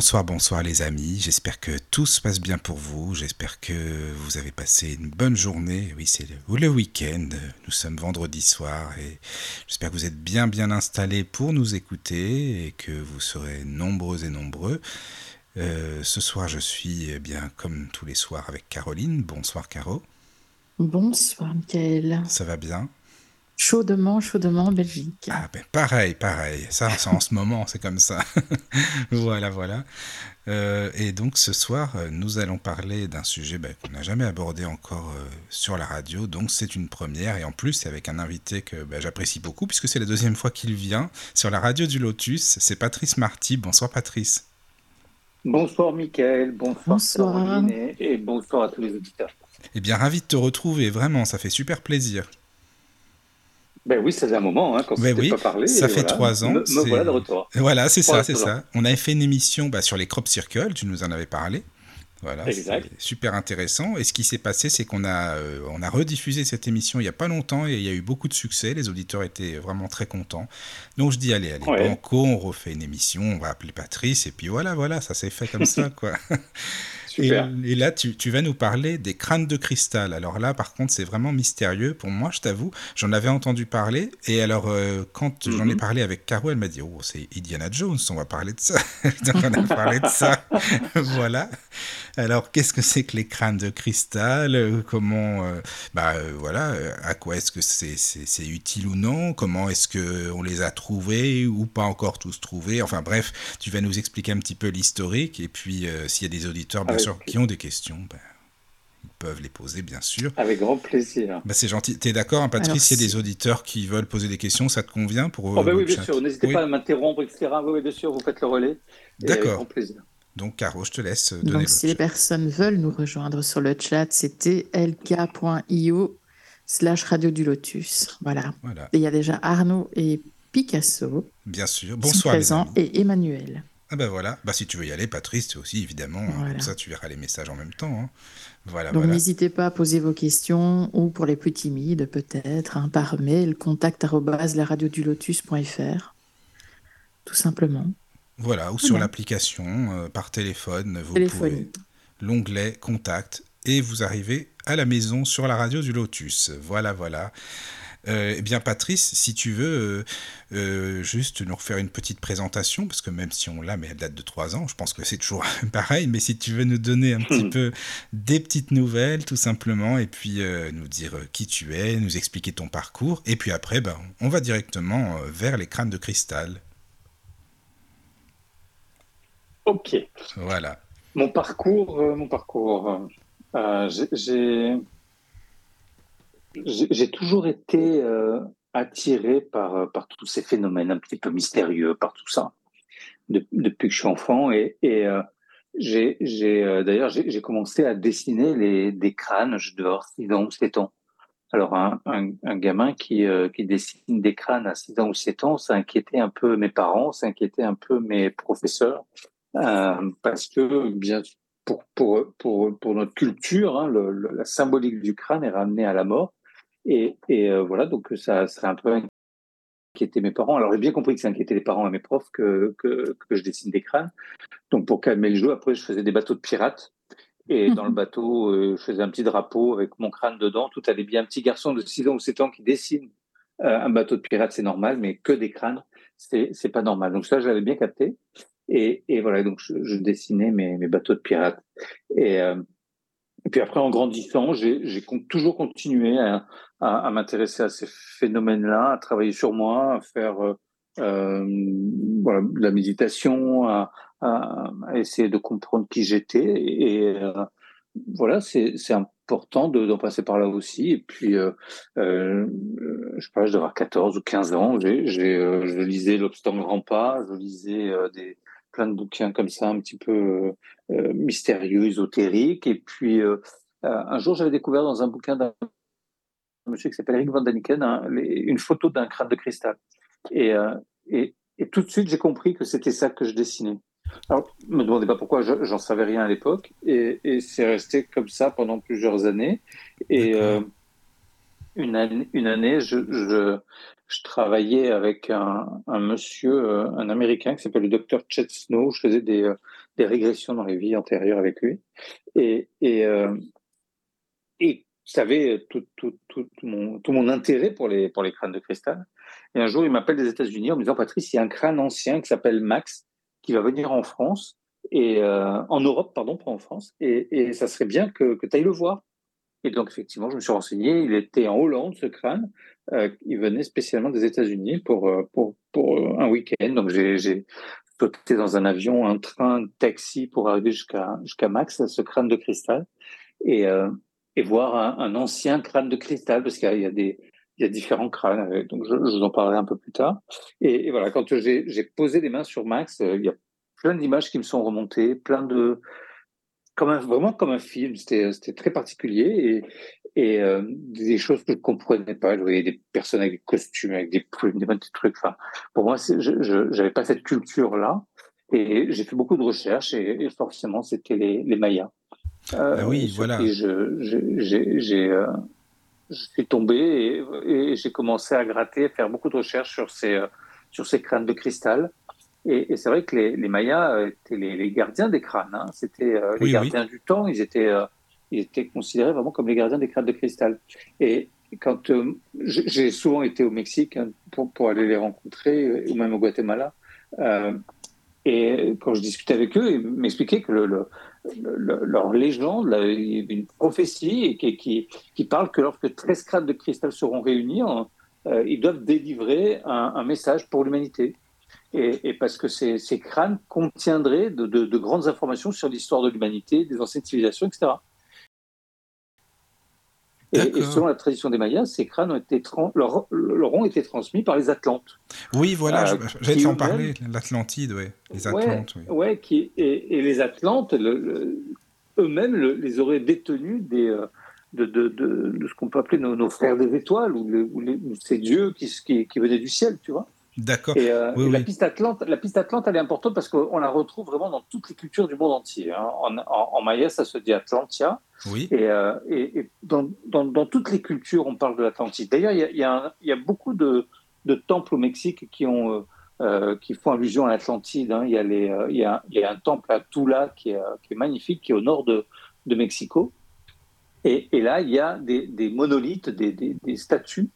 Bonsoir, bonsoir les amis, j'espère que tout se passe bien pour vous, j'espère que vous avez passé une bonne journée, oui c'est le, le week-end, nous sommes vendredi soir et j'espère que vous êtes bien bien installés pour nous écouter et que vous serez nombreux et nombreux. Euh, ce soir je suis eh bien comme tous les soirs avec Caroline, bonsoir Caro. Bonsoir Michael. Ça va bien? Chaudement, chaudement en Belgique. Ah ben pareil, pareil. Ça, c'est en ce moment, c'est comme ça. voilà, voilà. Euh, et donc ce soir, euh, nous allons parler d'un sujet ben, qu'on n'a jamais abordé encore euh, sur la radio. Donc c'est une première. Et en plus, c'est avec un invité que ben, j'apprécie beaucoup, puisque c'est la deuxième fois qu'il vient sur la radio du Lotus. C'est Patrice Marty. Bonsoir Patrice. Bonsoir Mickaël, bonsoir, Bonsoir. Caroline et, et bonsoir à tous les auditeurs. Eh bien, ravi de te retrouver, vraiment, ça fait super plaisir. Ben oui, ça fait un moment hein, qu'on ne Ben oui, pas parlé. ça fait voilà, trois ans, Me, voilà de retour. Voilà, c'est ça, c'est ça. On avait fait une émission bah, sur les crop circles, tu nous en avais parlé. Voilà, Exact. c'est super intéressant. Et ce qui s'est passé, c'est qu'on a, euh, on a rediffusé cette émission il n'y a pas longtemps et il y a eu beaucoup de succès. Les auditeurs étaient vraiment très contents. Donc je dis, allez, allez, Ouais. banco, on refait une émission, on va appeler Patrice. Et puis voilà, voilà, ça s'est fait comme ça, quoi. Et, Super. et là, tu, tu vas nous parler des crânes de cristal. Alors là, par contre, c'est vraiment mystérieux. Pour moi, je t'avoue, j'en avais entendu parler. Et alors, euh, quand j'en ai Mhm. parlé avec Caro, elle m'a dit Oh, c'est Indiana Jones, on va parler de ça. Donc, on a parlé de ça. voilà. Alors, qu'est-ce que c'est que les crânes de cristal? Comment. euh, bah, euh, voilà. euh, À quoi est-ce que c'est utile ou non? Comment est-ce qu'on les a trouvés ou pas encore tous trouvés? Enfin, bref, tu vas nous expliquer un petit peu l'historique. Et puis, euh, s'il y a des auditeurs, bien Avec sûr, qui ont des questions, ben, ils peuvent les poser, bien sûr. Avec grand plaisir. Bah, c'est gentil. T'es d'accord, hein, Patrice? Il y a des auditeurs qui veulent poser des questions, ça te convient pour Oh euh, oui, bien chat? sûr. N'hésitez Oui. pas à m'interrompre, etc. Oui, oui, bien sûr, vous faites le relais. Et avec D'accord. grand plaisir. Donc, Caro, je te laisse euh, donner Donc, le si les personnes veulent nous rejoindre sur le chat, c'était lk.io slash radio du lotus. Voilà. Voilà, Et il y a déjà Arnaud et Picasso bien sûr. Bonsoir, et Emmanuel. Ah ben voilà. Bah, si tu veux y aller, Patrice, tu aussi, évidemment. hein. Voilà. Comme ça, tu verras les messages en même temps. hein. Voilà, Donc, voilà. n'hésitez pas à poser vos questions ou pour les plus timides, peut-être, hein, par mail, contact. Tout simplement. Voilà, ou sur l'application, euh, par téléphone, vous pouvez l'onglet Contact et vous arrivez à la maison sur la radio du Lotus. Voilà, voilà. Euh, eh bien, Patrice, si tu veux euh, euh, juste nous refaire une petite présentation, parce que même si on l'a, mais elle date de trois ans, je pense que c'est toujours pareil, mais si tu veux nous donner un petit peu des petites nouvelles, tout simplement, et puis euh, nous dire qui tu es, nous expliquer ton parcours, et puis après, ben, on va directement euh, vers les crânes de cristal. Ok. Voilà. Mon parcours, euh, mon parcours. euh, euh, j'ai- toujours été euh, attiré par, par tous ces phénomènes un petit peu mystérieux, par tout ça, de- depuis que je suis enfant. Et, et j'ai j'ai, d'ailleurs j'ai commencé à dessiner les, des crânes, je avoir 6 ans ou 7 ans. Alors un, un, un gamin qui, qui dessine des crânes à 6 ans ou 7 ans, ça inquiétait un peu mes parents, ça inquiétait un peu mes professeurs. Euh, parce que bien pour pour pour pour notre culture, hein, le, le- la symbolique du crâne est ramenée à la mort et et euh, voilà donc ça serait un peu inquiété mes parents. Alors j'ai bien compris que ça inquiétait les parents et mes profs que que que je dessine des crânes. Donc pour calmer le jeu, après je faisais des bateaux de pirates. Et dans le bateau, euh, je faisais un petit drapeau avec mon crâne dedans. Tout allait bien. Un petit garçon de 6 ans ou 7 ans qui dessine euh, un bateau de pirates, c'est normal, mais que des crânes, c'est c'est pas normal. Donc ça, je l'avais bien capté. Et, voilà, donc je, dessinais mes, bateaux de pirates. Et, euh, et puis après, en grandissant, j'ai toujours continué à, m'intéresser à ces phénomènes-là, à travailler sur moi, à faire euh, euh, de la méditation, à, essayer de comprendre qui j'étais. Et voilà, c'est important d'en passer par là aussi. Et puis, euh, euh, je sais pas, je devais avoir 14 ou 15 ans. Je lisais L'Obstant Grand Pas, je lisais des, plein de bouquins comme ça, un petit peu mystérieux, ésotériques. Et puis, un jour, j'avais découvert dans un bouquin d'un monsieur qui s'appelle Eric Van Daniken une photo d'un crâne de cristal. Et, et, et tout de suite, j'ai compris que c'était ça que je dessinais. Alors, ne me demandez pas pourquoi, j'en savais rien à l'époque, et, c'est resté comme ça pendant plusieurs années. Et euh, une, année, je, travaillais avec un, monsieur, euh, un Américain qui s'appelle le docteur Chet Snow. Je faisais des, euh, régressions dans les vies antérieures avec lui. Et, et, savez tout, mon, intérêt pour les, crânes de cristal. Et un jour, il m'appelle des États-Unis en me disant Patrice, il y a un crâne ancien qui s'appelle Max qui va venir en France et euh, en Europe, pardon, pas en France, et, ça serait bien que tu ailles le voir. Et donc effectivement, je me suis renseigné. Il était en Hollande, ce crâne. Euh, il venait spécialement des États-Unis pour, euh, pour pour un week-end. Donc j'ai sauté dans un avion, un train, un taxi pour arriver jusqu'à jusqu'à Max, ce crâne de cristal, et et voir un, ancien crâne de cristal parce qu'il y, a différents crânes, donc je, vous en parlerai un peu plus tard. Et, et voilà, quand j'ai posé les mains sur Max, il y a plein d'images qui me sont remontées, plein de. Comme un, vraiment comme un film, c'était très particulier et, et euh, des choses que je ne comprenais pas. Je voyais des personnes avec des costumes, avec des plumes, des petits trucs. Enfin, pour moi, je n'avais pas cette culture-là. Et j'ai fait beaucoup de recherches et, forcément, c'était les, les, Mayas. Euh, ah oui, voilà. J'ai euh, je suis tombé et, j'ai commencé à gratter, à faire beaucoup de recherches sur ces, euh, sur ces crânes de cristal. Et, c'est vrai que les, les, Mayas étaient les, gardiens des crânes. Hein. C'était euh, les gardiens du temps. Ils étaient, euh, ils étaient considérés vraiment comme les gardiens des crânes de cristal. Et quand j'ai souvent été au Mexique hein, pour, pour, aller les rencontrer, ou même au Guatemala, et quand je discutais avec eux, ils m'expliquaient que le leur légende, une prophétie qui, qui, qui, parle que lorsque 13 crânes de cristal seront réunis, euh, ils doivent délivrer un, message pour l'humanité. Et, parce que ces, ces crânes contiendraient de, de, grandes informations sur l'histoire de l'humanité, des anciennes civilisations, etc. Et, selon la tradition des Mayas, ces crânes ont été leur, leur, ont été transmis par les Atlantes. Oui, voilà, euh, j'allais en parler, l'Atlantide, ouais. les Atlantes. oui. ouais qui, et, les Atlantes, eux-mêmes les auraient détenus des, euh, de, de, de, ce qu'on peut appeler nos, frères des étoiles, ou, ces dieux qui, qui, qui venaient du ciel, tu vois. D'accord. Et, euh, la piste Atlante, la piste Atlante, elle est importante parce qu'on la retrouve vraiment dans toutes les cultures du monde entier. Hein. En, en, maya, ça se dit Atlantia. Oui. Et, euh, et, dans, dans, dans, toutes les cultures, on parle de l'Atlantide. D'ailleurs, il y, y, y a, beaucoup de, de, temples au Mexique qui ont euh, qui font allusion à l'Atlantide. Hein. Il, y a les, il, y a, il y a un temple à Tula qui est, qui est magnifique, qui est au nord de, de Mexico. Et, là, il y a des, des monolithes, des, des, des statues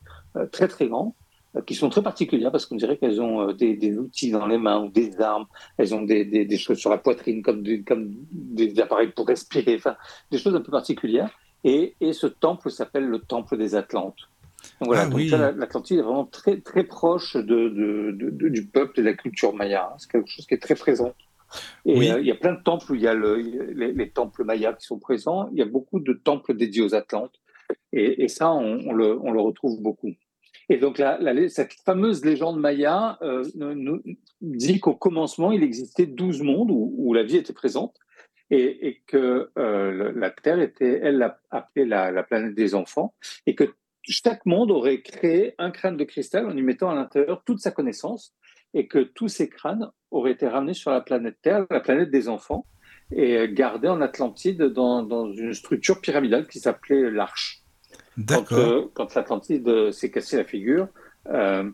très très grands qui sont très particulières parce qu'on dirait qu'elles ont euh, des, outils dans les mains ou des armes, elles ont des, des, choses sur la poitrine comme, des, comme des appareils pour respirer, enfin des choses un peu particulières. Et, et ce temple s'appelle le temple des Atlantes. Donc voilà, ah l'Atlantide est vraiment très, très proche de, de, du peuple et de la culture maya. Hein. C'est quelque chose qui est très présent. Et euh, il y a plein de temples où il y a le, les, temples mayas qui sont présents. Il y a beaucoup de temples dédiés aux Atlantes. Et, et ça, on, le, on, le, retrouve beaucoup. Et donc, cette fameuse légende maya euh, nous, dit qu'au commencement, il existait douze mondes où, la vie était présente et, que euh, la Terre était, elle, appelée la, la, planète des enfants et que chaque monde aurait créé un crâne de cristal en y mettant à l'intérieur toute sa connaissance et que tous ces crânes auraient été ramenés sur la planète Terre, la planète des enfants, et gardés en Atlantide dans une structure pyramidale qui s'appelait l'Arche. Quand, euh, quand l'Atlantide euh, s'est cassé la figure, euh,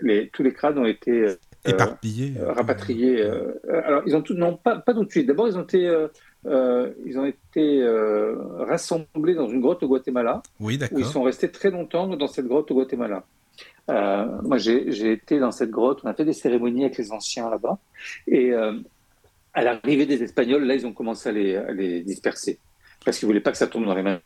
les, tous les crânes ont été éparpillés, rapatriés. alors, ils ont tout, non, pas, pas tout de suite. D'abord, ils ont été, ils ont été rassemblés dans une grotte au Guatemala. Oui, où ils sont restés très longtemps dans cette grotte au Guatemala. moi, j'ai été dans cette grotte, on a fait des cérémonies avec les anciens là-bas. Et à l'arrivée des Espagnols, là, ils ont commencé à les, à les disperser. Parce qu'ils ne voulaient pas que ça tombe dans les mains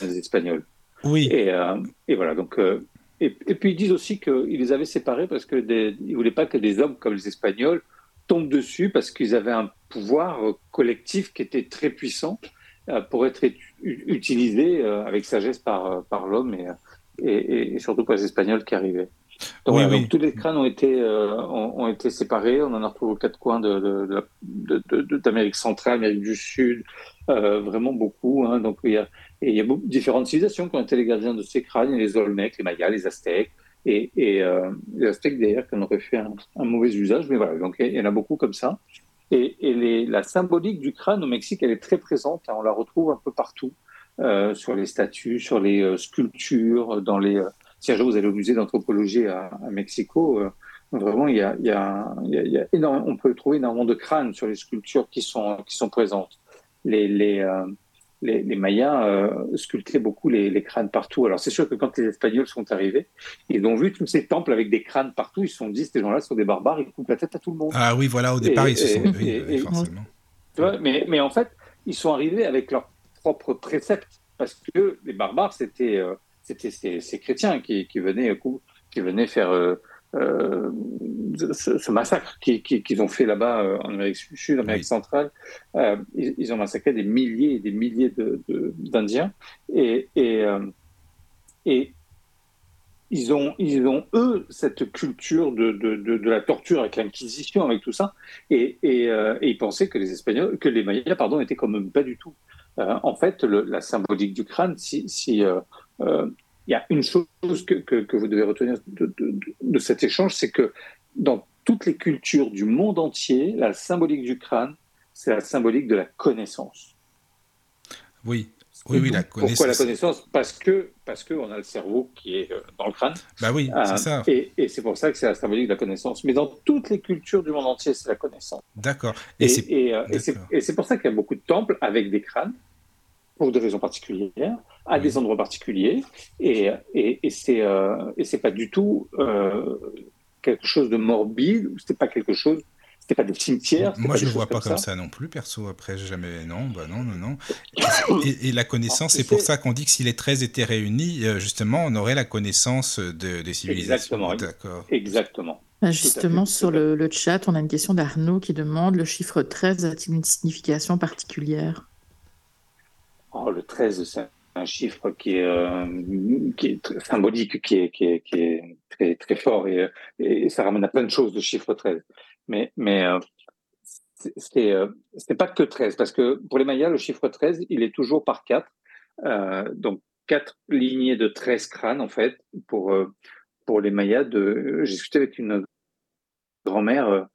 des Espagnols. Oui. Et, euh, et voilà, donc. Euh, et, puis ils disent aussi qu'ils les avaient séparés parce qu'ils ne voulaient pas que des hommes comme les Espagnols tombent dessus parce qu'ils avaient un pouvoir collectif qui était très puissant pour être utilisé avec sagesse par, par l'homme et, et, surtout par les Espagnols qui arrivaient. Donc, tous les crânes ont été, ont, été séparés. On en a retrouvé aux quatre coins d'Amérique de, de, centrale, Amérique du Sud, vraiment beaucoup. Hein. Donc il y a, et il y a différentes civilisations qui ont été les gardiens de ces crânes, les Olmecs, les Mayas, les Aztèques, et, euh, les Aztèques d'ailleurs qui en auraient fait un, mauvais usage, mais voilà, donc il y en a beaucoup comme ça. Et, la symbolique du crâne au Mexique, elle est très présente, on la retrouve un peu partout, euh, sur les statues, sur les euh, sculptures, dans les... Si un vous allez au musée d'anthropologie à, Mexico, vraiment, il y a, on peut trouver énormément de crânes sur les sculptures qui sont, qui sont présentes. Les, les, Mayas euh, sculptaient beaucoup les, crânes partout. Alors c'est sûr que quand les Espagnols sont arrivés, ils ont vu tous ces temples avec des crânes partout. Ils se sont dit, ces gens-là sont des barbares, ils coupent la tête à tout le monde. Ah oui, voilà, au départ, ils se sont... oui, forcément. mais, mais en fait, ils sont arrivés avec leurs propres préceptes, parce que les barbares, c'était euh, c'était ces, chrétiens qui, qui, venaient, qui venaient faire... Euh, euh, ce, massacre qu'ils ont fait là-bas euh, en Amérique du Sud, en Amérique centrale. Euh, ils, ont massacré des milliers et des milliers d'Indiens. De, et, et, et ils, ont, ils ont, eux, cette culture de, de la torture avec l'Inquisition, avec tout ça. Et, et, ils pensaient que les Espagnols, que les Mayas, pardon, étaient comme pas du tout. en fait, le, la symbolique du crâne, si, si il y a une chose que, que, vous devez retenir de, de, cet échange, c'est que dans toutes les cultures du monde entier, la symbolique du crâne, c'est la symbolique de la connaissance. Oui, oui, oui, la connaissance. Pourquoi la connaissance Parce que parce qu'on a le cerveau qui est euh, dans le crâne. Bah oui, c'est euh, ça. Et, et c'est pour ça que c'est la symbolique de la connaissance. Mais dans toutes les cultures du monde entier, c'est la connaissance. D'accord. Et, euh, et c'est pour ça qu'il y a beaucoup de temples avec des crânes pour des raisons particulières, à des endroits particuliers, et, et, et c'est euh, et c'est pas du tout euh, quelque chose de morbide, c'était pas quelque chose, c'était pas des cimetières. Moi, je ne vois pas comme ça. non plus, perso. Après, jamais, non, bah non, non, non. Et, la connaissance, c'est pour ça qu'on dit que si les 13 étaient réunis, euh, justement, on aurait la connaissance de, des civilisations. Exactement. D'accord. Exactement. Bah, justement, sur le, le, chat, on a une question d'Arnaud qui demande le chiffre 13 a-t-il une signification particulière? Oh, le 13, c'est un chiffre qui est, euh, qui est symbolique, qui est, qui est, qui est très, très fort et, et, ça ramène à plein de choses, le chiffre 13. Mais, mais euh, c'est euh, pas que 13, parce que pour les Mayas, le chiffre 13, il est toujours par 4. Euh, donc, quatre lignées de 13 crânes, en fait, pour, euh, pour les Mayas. J'ai discuté avec une grand-mère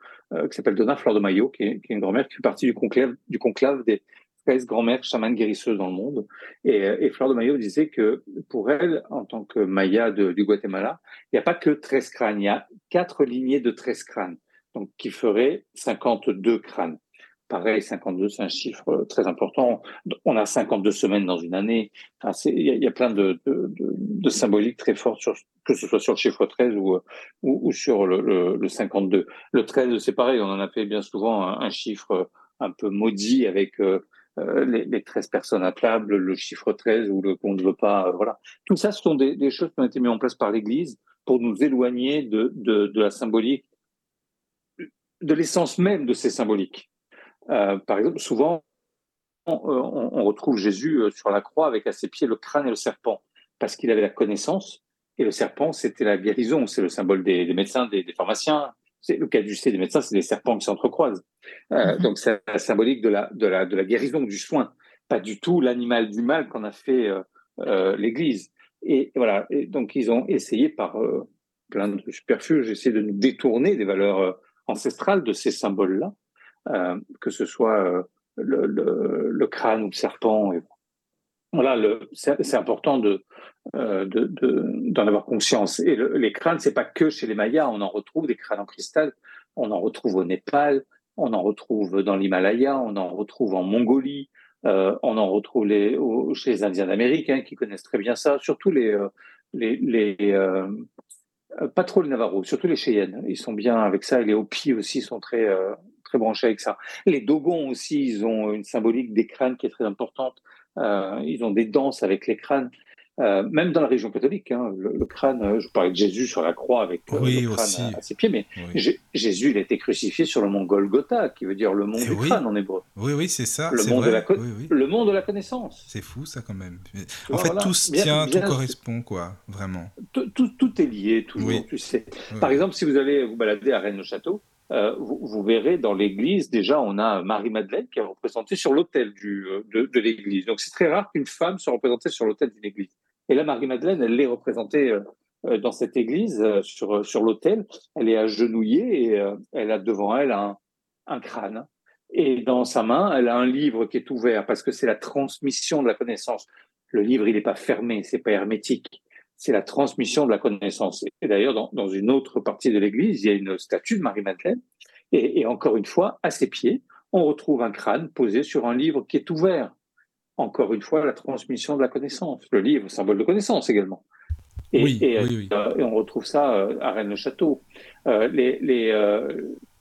qui s'appelle Donna Fleur de Mayo, qui est, qui est une grand-mère qui fait partie du conclave, du conclave des, 13 grand-mères chamanes guérisseuses dans le monde. Et, et, Fleur de Mayo disait que pour elle, en tant que Maya du Guatemala, il n'y a pas que 13 crânes, il y a quatre lignées de 13 crânes, donc qui ferait 52 crânes. Pareil, 52, c'est un chiffre très important. On a 52 semaines dans une année. Il y, a plein de, de, de, de, symboliques très fortes, sur, que ce soit sur le chiffre 13 ou, ou, ou sur le, le, le, 52. Le 13, c'est pareil, on en a fait bien souvent un, un chiffre un peu maudit avec euh, euh, les, les, 13 personnes appelables, le chiffre 13 ou le qu'on ne veut pas, euh, voilà. Tout ça, ce sont des, des, choses qui ont été mises en place par l'Église pour nous éloigner de, de, de la symbolique, de l'essence même de ces symboliques. Euh, par exemple, souvent, on, on, retrouve Jésus euh, sur la croix avec à ses pieds le crâne et le serpent, parce qu'il avait la connaissance, et le serpent, c'était la guérison, c'est le symbole des, des médecins, des, des pharmaciens, le caducée des médecins, c'est des serpents qui s'entrecroisent. Euh, mhm. Donc c'est symbolique de la, de, la, de la guérison, du soin, pas du tout l'animal du mal qu'on a fait euh, euh, l'Église. Et voilà, et donc ils ont essayé par euh, plein de superfuges, essayé de nous détourner des valeurs euh, ancestrales de ces symboles-là, euh, que ce soit le, le, le, crâne ou le serpent. Et voilà, c'est important euh, d'en de, avoir conscience. Et le, les crânes, c'est pas que chez les Mayas, on en retrouve des crânes en cristal, on en retrouve au Népal, on en retrouve dans l'Himalaya, on en retrouve en Mongolie, euh, on en retrouve chez les Indiens d'Amérique hein, qui connaissent très bien ça, surtout les, euh, pas trop les Navarros, surtout les Cheyennes, ils sont bien avec ça, et les Hopis aussi sont très très branchés avec ça. Les Dogons aussi, ils ont une symbolique des crânes qui est très importante. Euh, ils ont des danses avec les crânes. euh, même dans la région catholique, hein, le, crâne, euh, je parlais de Jésus sur la croix avec euh, le crâne À, ses pieds, mais Jésus, il a été crucifié sur le mont Golgotha, qui veut dire le mont eh du crâne en hébreu. Oui, oui, c'est ça. Le, mont De la le mont de la connaissance. C'est fou, ça, quand même. En fait, tout se tient, tout correspond, quoi, vraiment. Tout, tout, est lié, toujours, tu sais. Par exemple, si vous allez vous balader à Rennes-le-Château, vous, verrez dans l'église, déjà, on a Marie-Madeleine qui est représentée sur l'autel de, de l'église. Donc, c'est très rare qu'une femme soit représentée sur l'autel d'une église. Et là, Marie-Madeleine, elle l'est représentée euh, euh, dans cette église, euh, sur, sur l'autel. Elle est agenouillée et elle a devant elle un, un crâne. Et dans sa main, elle a un livre qui est ouvert parce que c'est la transmission de la connaissance. Le livre, il n'est pas fermé, c'est pas hermétique. C'est la transmission de la connaissance. Et d'ailleurs, dans, dans une autre partie de l'église, il y a une statue de Marie-Madeleine. Et, et, encore une fois, à ses pieds, on retrouve un crâne posé sur un livre qui est ouvert encore une fois, la transmission de la connaissance. Le livre, symbole de connaissance également. Et, oui, et, oui, euh, et on retrouve ça euh, à Rennes-le-Château. Euh, les, les,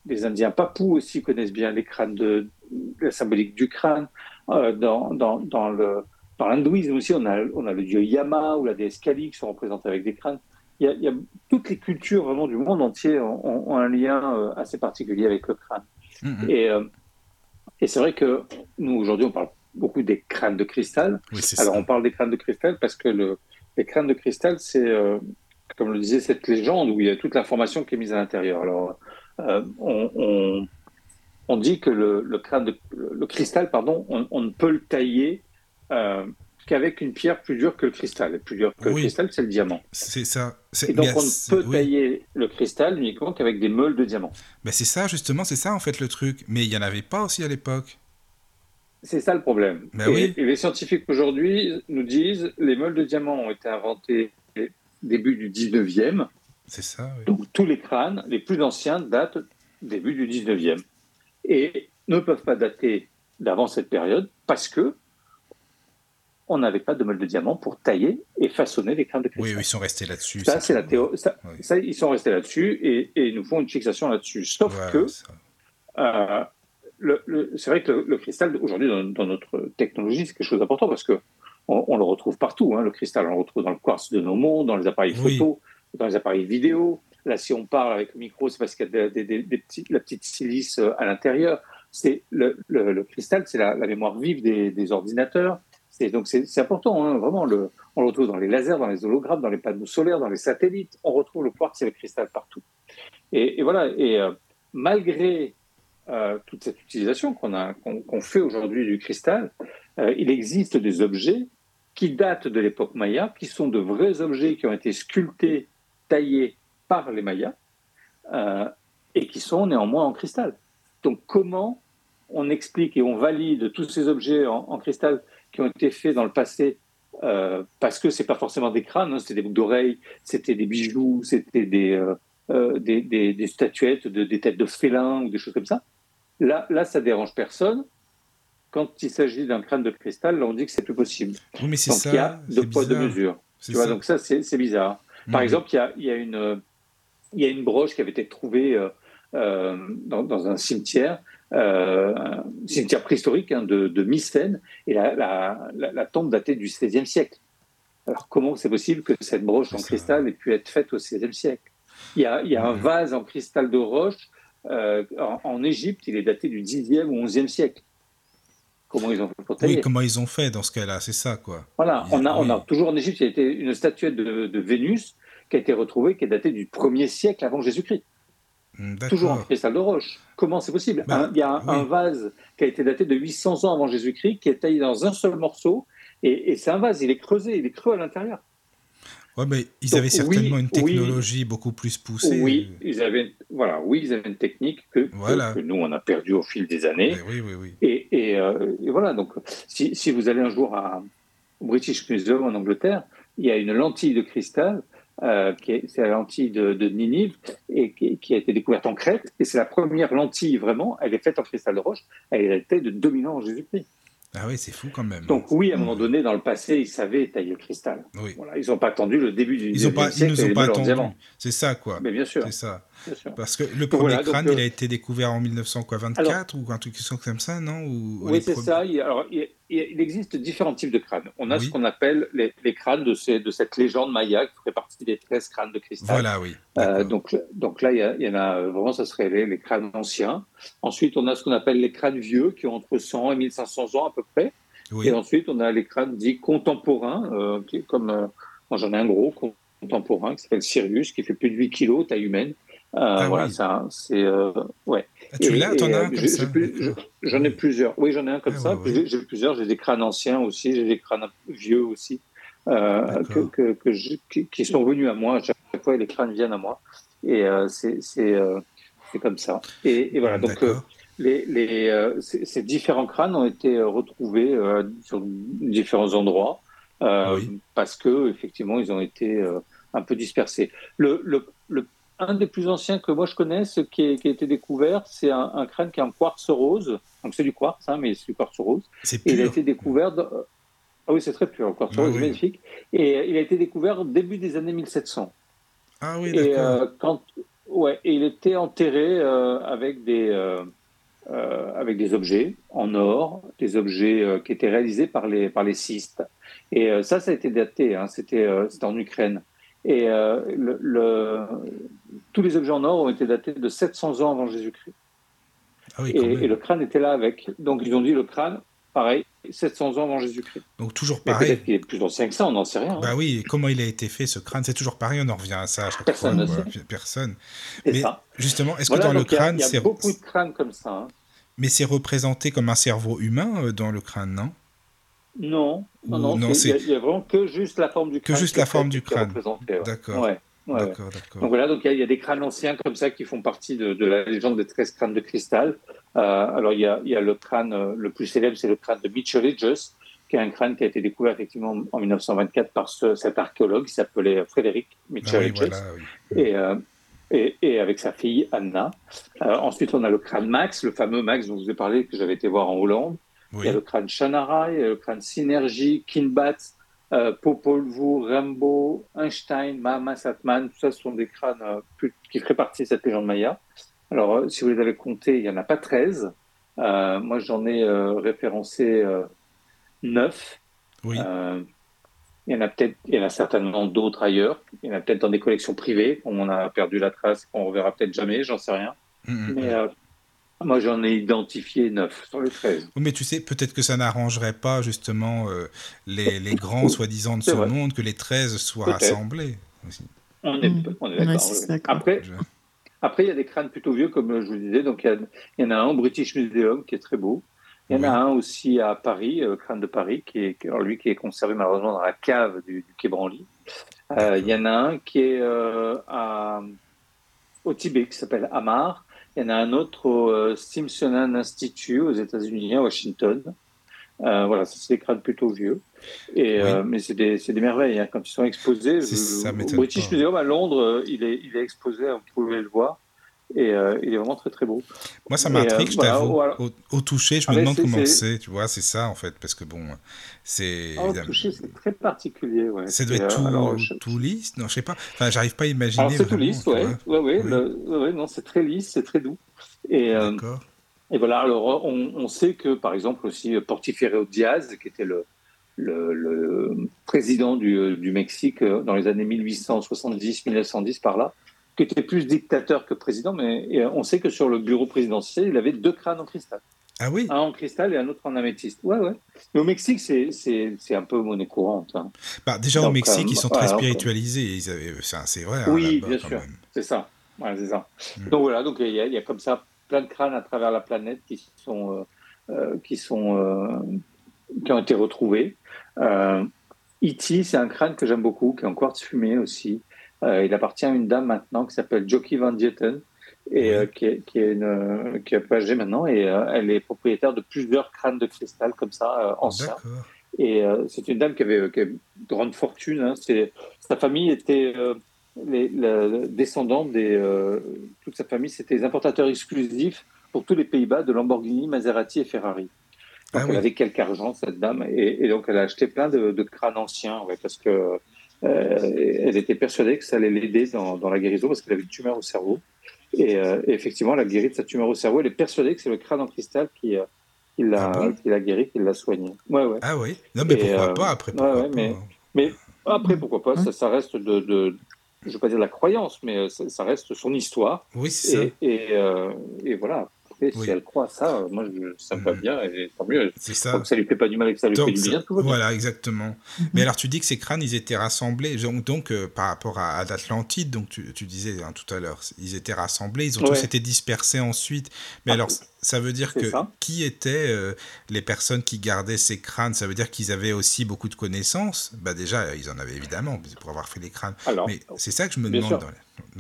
les, Indiens papous aussi connaissent bien les crânes de, la symbolique du crâne. dans, dans, dans, le, dans l'hindouisme aussi, on a, on a le dieu Yama ou la déesse Kali qui sont représentés avec des crânes. Il y, a, il y a toutes les cultures vraiment du monde entier ont, un lien assez particulier avec le crâne. Mm-hmm. Et, et c'est vrai que nous, aujourd'hui, on parle beaucoup des crânes de cristal. Alors on parle des crânes de cristal parce que le, les crânes de cristal, c'est, euh, comme le disait cette légende, où il y a toute l'information qui est mise à l'intérieur. Alors euh, on, on, dit que le, le crâne de, le cristal, pardon, on, ne peut le tailler euh, qu'avec une pierre plus dure que le cristal. Et plus dure que le cristal, c'est le diamant. C'est ça. Et donc on ne peut tailler le cristal uniquement qu'avec des meules de diamant. Ben c'est ça, justement, c'est ça en fait le truc. Mais il n'y en avait pas aussi à l'époque. C'est ça le problème. Ben et, les scientifiques aujourd'hui nous disent les meules de diamant ont été inventés début du 19e. C'est ça. Oui. Donc tous les crânes, les plus anciens, datent début du 19e. Et ne peuvent pas dater d'avant cette période parce que on n'avait pas de meules de diamant pour tailler et façonner les crânes de cristal. Oui, ils sont restés là-dessus. Ça, c'est la théorie. Ça, ils sont restés là-dessus et, et, nous font une fixation là-dessus. Sauf que c'est vrai que le, cristal, aujourd'hui, dans, notre technologie, c'est quelque chose d'important parce que on, le retrouve partout. Hein, le cristal, on le retrouve dans le quartz de nos mondes, dans les appareils photo, dans les appareils vidéo. Là, si on parle avec le micro, c'est parce qu'il y a des, la petite silice euh, à l'intérieur. C'est le, cristal, c'est la, mémoire vive des, ordinateurs. Donc c'est important, hein, vraiment. On le retrouve dans les lasers, dans les hologrammes, dans les panneaux solaires, dans les satellites. On retrouve le quartz et le cristal partout. Et, voilà. Et euh, malgré euh, toute cette utilisation qu'on fait aujourd'hui du cristal, euh, il existe des objets qui datent de l'époque maya, qui sont de vrais objets qui ont été sculptés, taillés par les mayas, et qui sont néanmoins en cristal. Donc comment on explique et on valide tous ces objets en, cristal qui ont été faits dans le passé parce que c'est pas forcément des crânes, hein, c'était des boucles d'oreilles, c'était des bijoux, c'était des, des, des, statuettes, de, des têtes de félins ou des choses comme ça. Là, là ça dérange personne. Quand il s'agit d'un crâne de cristal, là, on dit que c'est plus possible. Oui, mais c'est ça. il y a deux poids, deux mesures. Tu vois, donc ça, c'est bizarre. Par mhm. exemple, il y a, il y, a une, il y a une broche qui avait été trouvée euh, euh, dans, dans, un cimetière, euh, un cimetière préhistorique hein, de, de Mycène, et la, la, la, tombe datait du XVIe siècle. Alors comment c'est possible que cette broche en cristal ait pu être faite au XVIe siècle? Il y, a, il y a, un vase en cristal de roche euh, en, Égypte, il est daté du 10e ou 11e siècle. Comment ils ont fait pour tailler? Oui, comment ils ont fait dans ce cas-là, c'est ça, quoi. Voilà, on a, on a toujours en Égypte, il y a été une statuette de, Vénus qui a été retrouvée, qui est datée du 1er siècle avant Jésus-Christ. Hmm, toujours en cristal de roche. Comment c'est possible bah, Il y a un, vase qui a été daté de 800 ans avant Jésus-Christ, qui est taillé dans un seul morceau, et, et c'est un vase, il est creusé, il est creux à l'intérieur. Ouais, mais ils avaient certainement une technologie beaucoup plus poussée. Oui, ils avaient, voilà, oui, ils avaient une technique que, que, nous, on a perdu au fil des années. oui, oui, oui. Et, et, euh, et, voilà, donc si, si, vous allez un jour à, au British Museum en Angleterre, il y a une lentille de cristal, euh, c'est la lentille de, de Ninive, et qui, qui, a été découverte en Crète, et c'est la première lentille vraiment, elle est faite en cristal de roche, elle était de 2000 ans en Jésus-Christ. Ah oui, c'est fou quand même. Donc oui, à un moment donné, dans le passé, ils savaient tailler le cristal. Oui. Voilà, ils n'ont pas attendu le début du ils ont pas, Ils nous ont pas attendu. C'est ça, quoi. Mais bien sûr. C'est ça. Parce que le premier crâne, il a euh, été découvert en 1924 ou un truc comme ça, non? Oui, c'est ça. Il, alors, il, il existe différents types de crânes. On a ce qu'on appelle les, crânes de, ces, de, cette légende maya qui fait partie des 13 crânes de cristal. Voilà, oui. Euh, donc, donc là, il y, en a vraiment, ça serait les, crânes anciens. Ensuite, on a ce qu'on appelle les crânes vieux qui ont entre 100 et 1500 ans à peu près. Et ensuite, on a les crânes dits contemporains, euh, qui, comme euh, j'en ai un gros contemporain qui s'appelle Sirius, qui fait plus de 8 kilos, taille humaine. Ah voilà, ça, c'est ouais. Ah, tu l'as, t'en as ça J'en ai plusieurs. Oui, j'en ai un comme ah ça. J'ai plusieurs. J'ai des crânes anciens aussi. J'ai des crânes vieux aussi. Euh, que, que, qui, sont venus à moi. À chaque fois, les crânes viennent à moi. Et euh, euh, c'est comme ça. Et, et voilà. Donc, euh, les, les, ces différents crânes ont été retrouvés sur différents endroits parce que effectivement, ils ont été un peu dispersés. Le, le, le un des plus anciens que moi je connais, ce qui, a été découvert, c'est un, crâne qui est en quartz rose. Donc c'est du quartz, hein, mais c'est du quartz rose. Et il a été découvert. Ah oui, c'est très pur, le quartz rose, magnifique. Et il a été découvert au début des années 1700. Ah oui, d'accord. Et, euh, quand... ouais, et il était enterré euh, avec des. Euh, avec des objets en or, des objets qui étaient réalisés par les, par les cystes. Et ça, ça a été daté, hein, c'était en Ukraine. Et le, tous les objets en or ont été datés de 700 ans avant Jésus-Christ. Ah et, le crâne était là avec. Donc ils ont dit le crâne, pareil, 700 ans avant Jésus-Christ. Donc toujours pareil. Peut-être qu'il est plus ancien que ça, on n'en sait rien. Hein. Bah oui, comment il a été fait ce crâne? C'est toujours pareil, on en revient à ça à chaque Personne fois. Ne sait. Personne. Mais ça. justement, est-ce que dans le crâne, c'est. Il y a beaucoup de crânes comme ça. Hein. Mais c'est représenté comme un cerveau humain euh, dans le crâne, non? Non, non, non. Il n'y a, vraiment que juste la forme du crâne. Que juste la forme du crâne. D'accord. Ouais. Donc voilà, donc il y, a des crânes anciens comme ça qui font partie de, la légende des 13 crânes de cristal. Euh, alors il y, a, il y, a, le crâne euh, le plus célèbre, c'est le crâne de Mitchell qui est un crâne qui a été découvert effectivement en 1924 par cet archéologue qui s'appelait Frédéric Mitchell et, euh, et, et, avec sa fille Anna. ensuite, on a le crâne Max, le fameux Max dont je vous ai parlé, que j'avais été voir en Hollande. Il y a le crâne Shannara, il y a le crâne Synergie, Kinbat, euh, Popol Vuh, Rambo, Einstein, Mahama Satman, tout ça ce sont des crânes euh, qui feraient partie de cette légende maya. Alors, euh, si vous les avez comptés, il n'y en a pas 13. moi, j'en ai référencé 9. Oui. il y en a peut-être, il y en a certainement d'autres ailleurs. Il y en a peut-être dans des collections privées. On a perdu la trace, on reverra peut-être jamais, j'en sais rien. Mm, mm, Mais mm. Moi, j'en ai identifié 9 sur les 13. Oui, mais tu sais, peut-être que ça n'arrangerait pas justement euh, les, les, grands soi-disant de ce monde que les 13 soient rassemblés aussi. On est, mm. on est d'accord. après, après, il y a des crânes plutôt vieux, comme je vous disais. Donc, il y, en a un au British Museum qui est très beau. Il y en a un aussi à Paris, le euh, crâne de Paris, qui est, lui qui est conservé malheureusement dans la cave du, du Quai Branly. Euh, il y en a un qui est à, au Tibet, qui s'appelle Amar. Il y en a un autre au euh, Smithsonian Institute aux États-Unis, à Washington. Euh, voilà, c'est des crânes plutôt vieux. Et, euh, mais c'est des, des, merveilles. Hein. Quand ils sont exposés, au British Museum à Londres, il est, il est exposé, vous pouvez le voir. Et il est vraiment très très beau. Moi, ça m'intrigue, je t'avoue. Au, toucher, je me ah, demande comment c'est. Tu vois, c'est ça en fait, parce que bon, c'est. Ah, au toucher, c'est très particulier. Ouais. Ça doit être tout, tout, lisse? Non, je sais pas. Enfin, j'arrive pas à imaginer. C'est tout lisse, ouais. Ouais, ouais, ouais. non, c'est très lisse, c'est très doux. Et, D'accord. et voilà. Alors, on, on, sait que, par exemple, aussi Porfirio Diaz, qui était le, le, le président du, du, Mexique dans les années 1870-1910 par là, qui était plus dictateur que président, mais on sait que sur le bureau présidentiel, il avait deux crânes en cristal. Ah oui Un en cristal et un autre en améthyste. Ouais, ouais. Mais au Mexique, c'est un peu monnaie courante. Hein. Bah, déjà, au Mexique, ils sont très spiritualisés. C'est vrai. Hein, oui, bien sûr. C'est ça. Hmm. Donc voilà, donc il y, y, a comme ça plein de crânes à travers la planète qui sont, euh, euh, qui, sont euh, qui ont été retrouvés. Euh, E.T., c'est un crâne que j'aime beaucoup, qui est en quartz fumé aussi. Euh, il appartient à une dame maintenant qui s'appelle Jockey Van Dieten et euh, qui, est, qui, est une, qui est un peu âgée maintenant et euh, elle est propriétaire de plusieurs crânes de cristal comme ça anciens. Et c'est une dame qui avait, qui une grande fortune. Hein. sa famille était les, descendants des toute sa famille, c'était les importateurs exclusifs pour tous les Pays-Bas de Lamborghini, Maserati et Ferrari. Donc ah elle avait quelque argent cette dame et, donc elle a acheté plein de, de crânes anciens parce que euh, elle était persuadée que ça allait l'aider dans, dans, la guérison parce qu'elle avait une tumeur au cerveau. Et, euh, effectivement, elle a guéri de sa tumeur au cerveau. Elle est persuadée que c'est le crâne en cristal qui, euh, qui l'a Ah guéri, qui l'a soigné. Ouais, ouais. Ah oui Non, mais Et, pourquoi euh, pas après pourquoi ouais, pas. mais- Mais après, pourquoi pas, Ouais. ça, ça reste de, de, je ne veux pas dire la croyance, mais euh, ça, ça reste son histoire. Oui, c'est ça. Et, et, euh, et voilà. Oui. si elle croit ça, euh, moi, je, ça me va Mhm. bien, et tant mieux. C'est ça. que ça lui fait pas du mal et que ça lui Donc, fait du bien, tout va bien. voilà, exactement. Mais alors, tu dis que ces crânes, ils étaient rassemblés. Donc, donc euh, par rapport à, à l'Atlantide, donc tu, tu disais hein, tout à l'heure, ils étaient rassemblés, ils ont tous été dispersés ensuite. Mais Ah, alors, ça veut dire que ça. qui étaient euh, les personnes qui gardaient ces crânes? Ça veut dire qu'ils avaient aussi beaucoup de connaissances? Bah déjà, ils en avaient évidemment pour avoir fait les crânes. Alors, Mais c'est ça que je me bien demande dans dans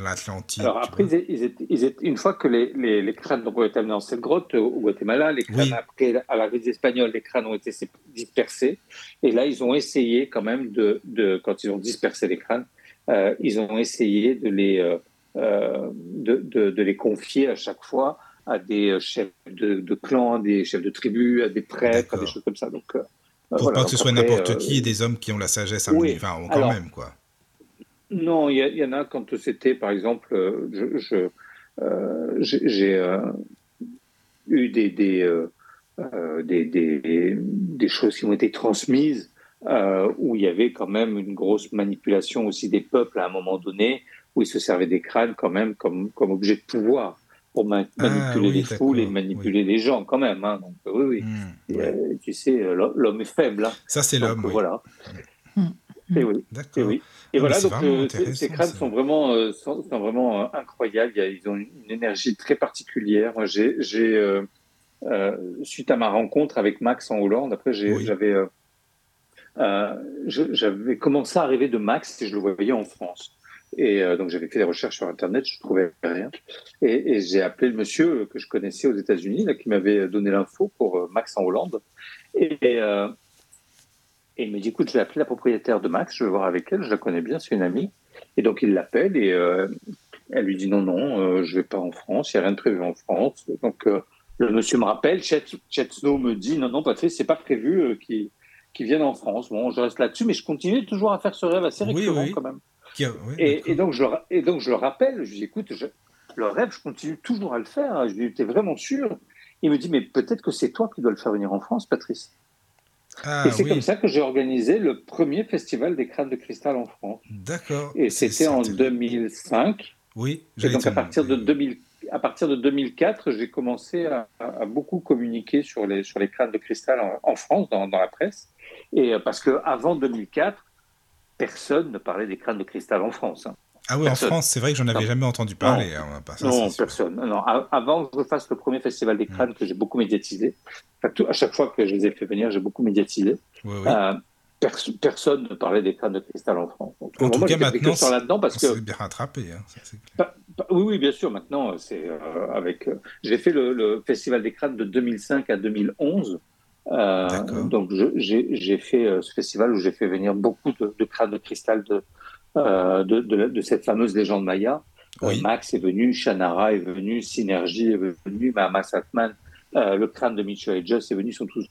l'Atlantide. Alors après, ils étaient, ils étaient- ils étaient- une fois que les, les, les crânes ont été amenés dans cette grotte au Guatemala, les crânes Oui. après, à la visite espagnole, les crânes ont été sé- dispersés. Et là, ils ont essayé quand même de, de quand ils ont dispersé les crânes, euh, ils ont essayé de les, euh, euh, de, de, de les confier à chaque fois à des chefs de, de clans, des chefs de tribus, à des prêtres, à des choses comme ça. Donc, Pour voilà. pas que ce soit n'importe euh, qui et des hommes qui ont la sagesse à oui. enfin, quand Alors, même, quoi. Non, il y, en a quand c'était, par exemple, euh, je, je, euh, j'ai euh, eu des, des, euh, des, des, des choses qui m'ont été transmises euh, où il y avait quand même une grosse manipulation aussi des peuples à un moment donné, où ils se servaient des crânes quand même comme, comme objet de pouvoir pour ma- Ah, manipuler oui, les foules et manipuler les gens quand même. Hein. Donc, oui, oui. Hmm, Et, ouais. tu sais, l'homme est faible. Hein. Ça, c'est l'homme. Voilà. Mm. Et oui. Et D'accord. oui. Et voilà, donc euh, ces- crânes sont vraiment, euh, sont, sont vraiment euh, incroyables. Ils ont une, une énergie très particulière. Moi, j'ai, j'ai, suite à ma rencontre avec Max en Hollande, après, j'ai, Oui. j'avais, j'avais commencé à rêver de Max et je le voyais en France. Et donc, j'avais fait des recherches sur Internet, je trouvais rien. Et, et j'ai appelé le monsieur que je connaissais aux États-Unis, là, qui m'avait donné l'info pour Max en Hollande. Et, euh, et il me dit, écoute, je vais appeler la propriétaire de Max, je vais voir avec elle, je la connais bien, c'est une amie. Et donc il l'appelle et euh, elle lui dit, non, non, euh, je vais pas en France, il n'y a rien de prévu en France. Donc euh, le monsieur me rappelle, Chet, Chet Snow me dit, non, non, Patrice, c'est pas prévu euh, qu'il qu'il vienne en France. Bon, je reste là-dessus, mais je continue toujours à faire ce rêve assez récurrent oui. quand même. Oui, Et, donc je, le ra- et donc je le rappelle, je lui dis, écoute, je- le rêve, je continue toujours à le faire. Je lui dis, t'es vraiment sûr? Il me dit, mais peut-être que c'est toi qui dois le faire venir en France, Patrice. Ah, et c'est oui. comme ça que j'ai organisé le premier festival des crânes de cristal en France. D'accord. Et C'est- c'était en c'était- 2005. Oui, Et donc à partir de demander. 2000, à partir de 2004, j'ai commencé à, beaucoup communiquer sur les sur les crânes de cristal en, en France, dans, dans la presse. Et euh, parce que avant 2004, personne ne parlait des crânes de cristal en France. hein. Ah oui, en. France, c'est vrai que j'en avais Non. jamais entendu parler. hein, ça, non, sûr. personne. Non, Avant que je fasse le premier festival des crânes que j'ai beaucoup médiatisé, à chaque fois que je les ai fait venir, j'ai beaucoup médiatisé. Oui, oui. Euh, pers- personne ne parlait des crânes de cristal en France. Donc, En tout moi, cas, maintenant, c'est- là-dedans parce On que bien rattrapé. hein, ça, Oui, oui, bien sûr. Maintenant, c'est euh, avec. euh, j'ai fait le, le Festival des crânes de 2005 à 2011. Euh, D'accord. donc, j'ai fait ce festival où j'ai fait venir beaucoup de, de crânes de cristal de, de, de, cette fameuse légende maya. Euh, Oui. Max est venu, Shannara est venu, Synergy est venu, Mahama Satman, euh, le crâne de Mitchell et Joss est venu, sont tous.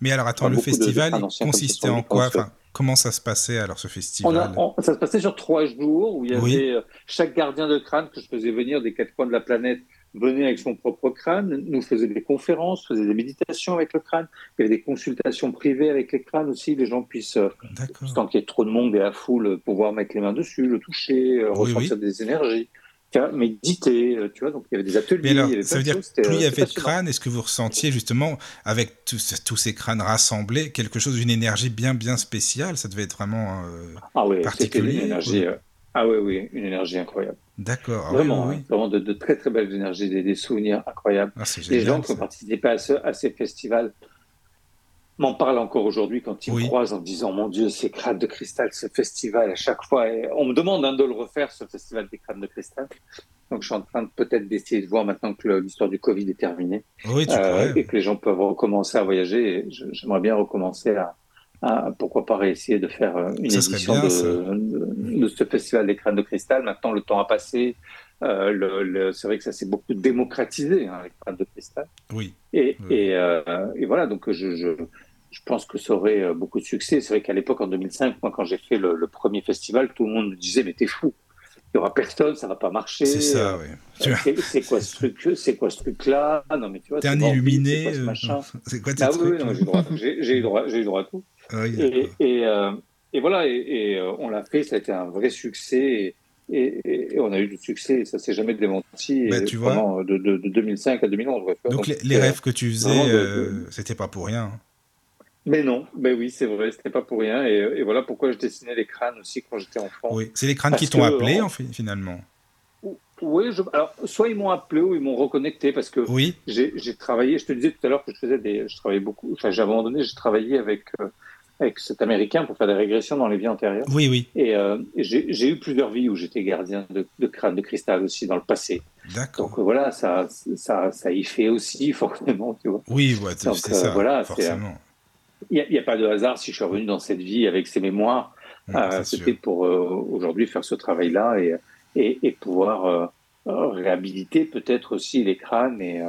Mais alors, attends, le beaucoup de- de festival il consistait en quoi enfin, Comment ça se passait alors ce festival a, on- ça se passait sur trois jours où il y avait Oui. euh, chaque gardien de crâne que je faisais venir des quatre coins de la planète venait avec son propre crâne, nous faisait des conférences, faisait des méditations avec le crâne. Il y avait des consultations privées avec les crânes aussi. Les gens puissent, euh, D'accord. sans qu'il y ait trop de monde et la foule, euh, pouvoir mettre les mains dessus, le toucher, euh, Oui, ressentir oui. des énergies, méditer. euh, Tu vois, donc il y avait des ateliers. Mais alors, il y avait ça veut dire c'était, plus il y euh, avait de crânes, est-ce que vous ressentiez justement, avec tous, tous ces crânes rassemblés, quelque chose, une énergie bien, bien spéciale? Ça devait être vraiment. euh, Ah oui, particulier, une énergie. oui. euh, ah oui, oui, une énergie incroyable. D'accord. Ah Vraiment, oui, hein, oui. vraiment de, de très très belles énergies, des, des souvenirs incroyables. Ah, Les gens qui ont participé à, ce, à ces festivals m'en parlent encore aujourd'hui quand ils Oui. me croisent en disant Mon Dieu, ces crânes de cristal, ce festival, à chaque fois. Et on me demande hein, de le refaire, ce festival des crânes de cristal. Donc je suis en train de peut-être d'essayer de voir maintenant que l'histoire du Covid est terminée Oui, tu euh, et que les gens peuvent recommencer à voyager. J'aimerais bien recommencer à, à- pourquoi pas réessayer de faire euh, une Ça édition bien, de, ça. de- de ce festival des crânes de cristal. Maintenant, le temps a passé. Euh, le- le- c'est vrai que ça s'est beaucoup démocratisé, hein, les crânes de cristal. Oui. Et, Oui. et, euh, et voilà, donc je, je, je pense que ça aurait beaucoup de succès. C'est vrai qu'à l'époque, en 2005, moi, quand j'ai fait le, le premier festival, tout le monde me disait, mais t'es fou. Il y aura personne, ça va pas marcher. C'est ça, oui. C'est quoi ce truc C'est quoi ce truc-là? Non, mais tu vois. T'es un illuminé. C'est quoi, ah, oui, j'ai eu droit, j'ai eu droit à tout. Ah et, et, et, voilà, et, on l'a fait, ça a été un vrai succès. Et, on a eu du succès, ça s'est jamais démenti bah, tu vois. De, de, 2005 à 2011. Donc, les, rêves que tu faisais, euh, c'était pas pour rien. Mais non, ben oui, c'est vrai, c'était pas pour rien. Et, voilà pourquoi je dessinais les crânes aussi quand j'étais enfant. Oui, c'est les crânes qui t'ont appelé en fait, finalement. Oui, alors soit ils m'ont appelé ou ils m'ont reconnecté parce que oui. j'ai travaillé. Je te disais tout à l'heure que je faisais des, je travaillais beaucoup. Enfin, j'ai abandonné. J'ai travaillé avec euh, avec cet Américain pour faire des régressions dans les vies antérieures. Oui, oui. Et euh, j'ai eu plusieurs vies où j'étais gardien de, de, crâne de cristal aussi dans le passé. D'accord. Donc voilà, ça, ça, ça y fait aussi forcément, tu vois. Oui, ouais, c'est euh, ça. Voilà, forcément. Il n'y a, a, pas de hasard si je suis revenu dans cette vie avec ces mémoires. Euh, c'était pour aujourd'hui faire ce travail-là et, et, et, pouvoir réhabiliter peut-être aussi les crânes et,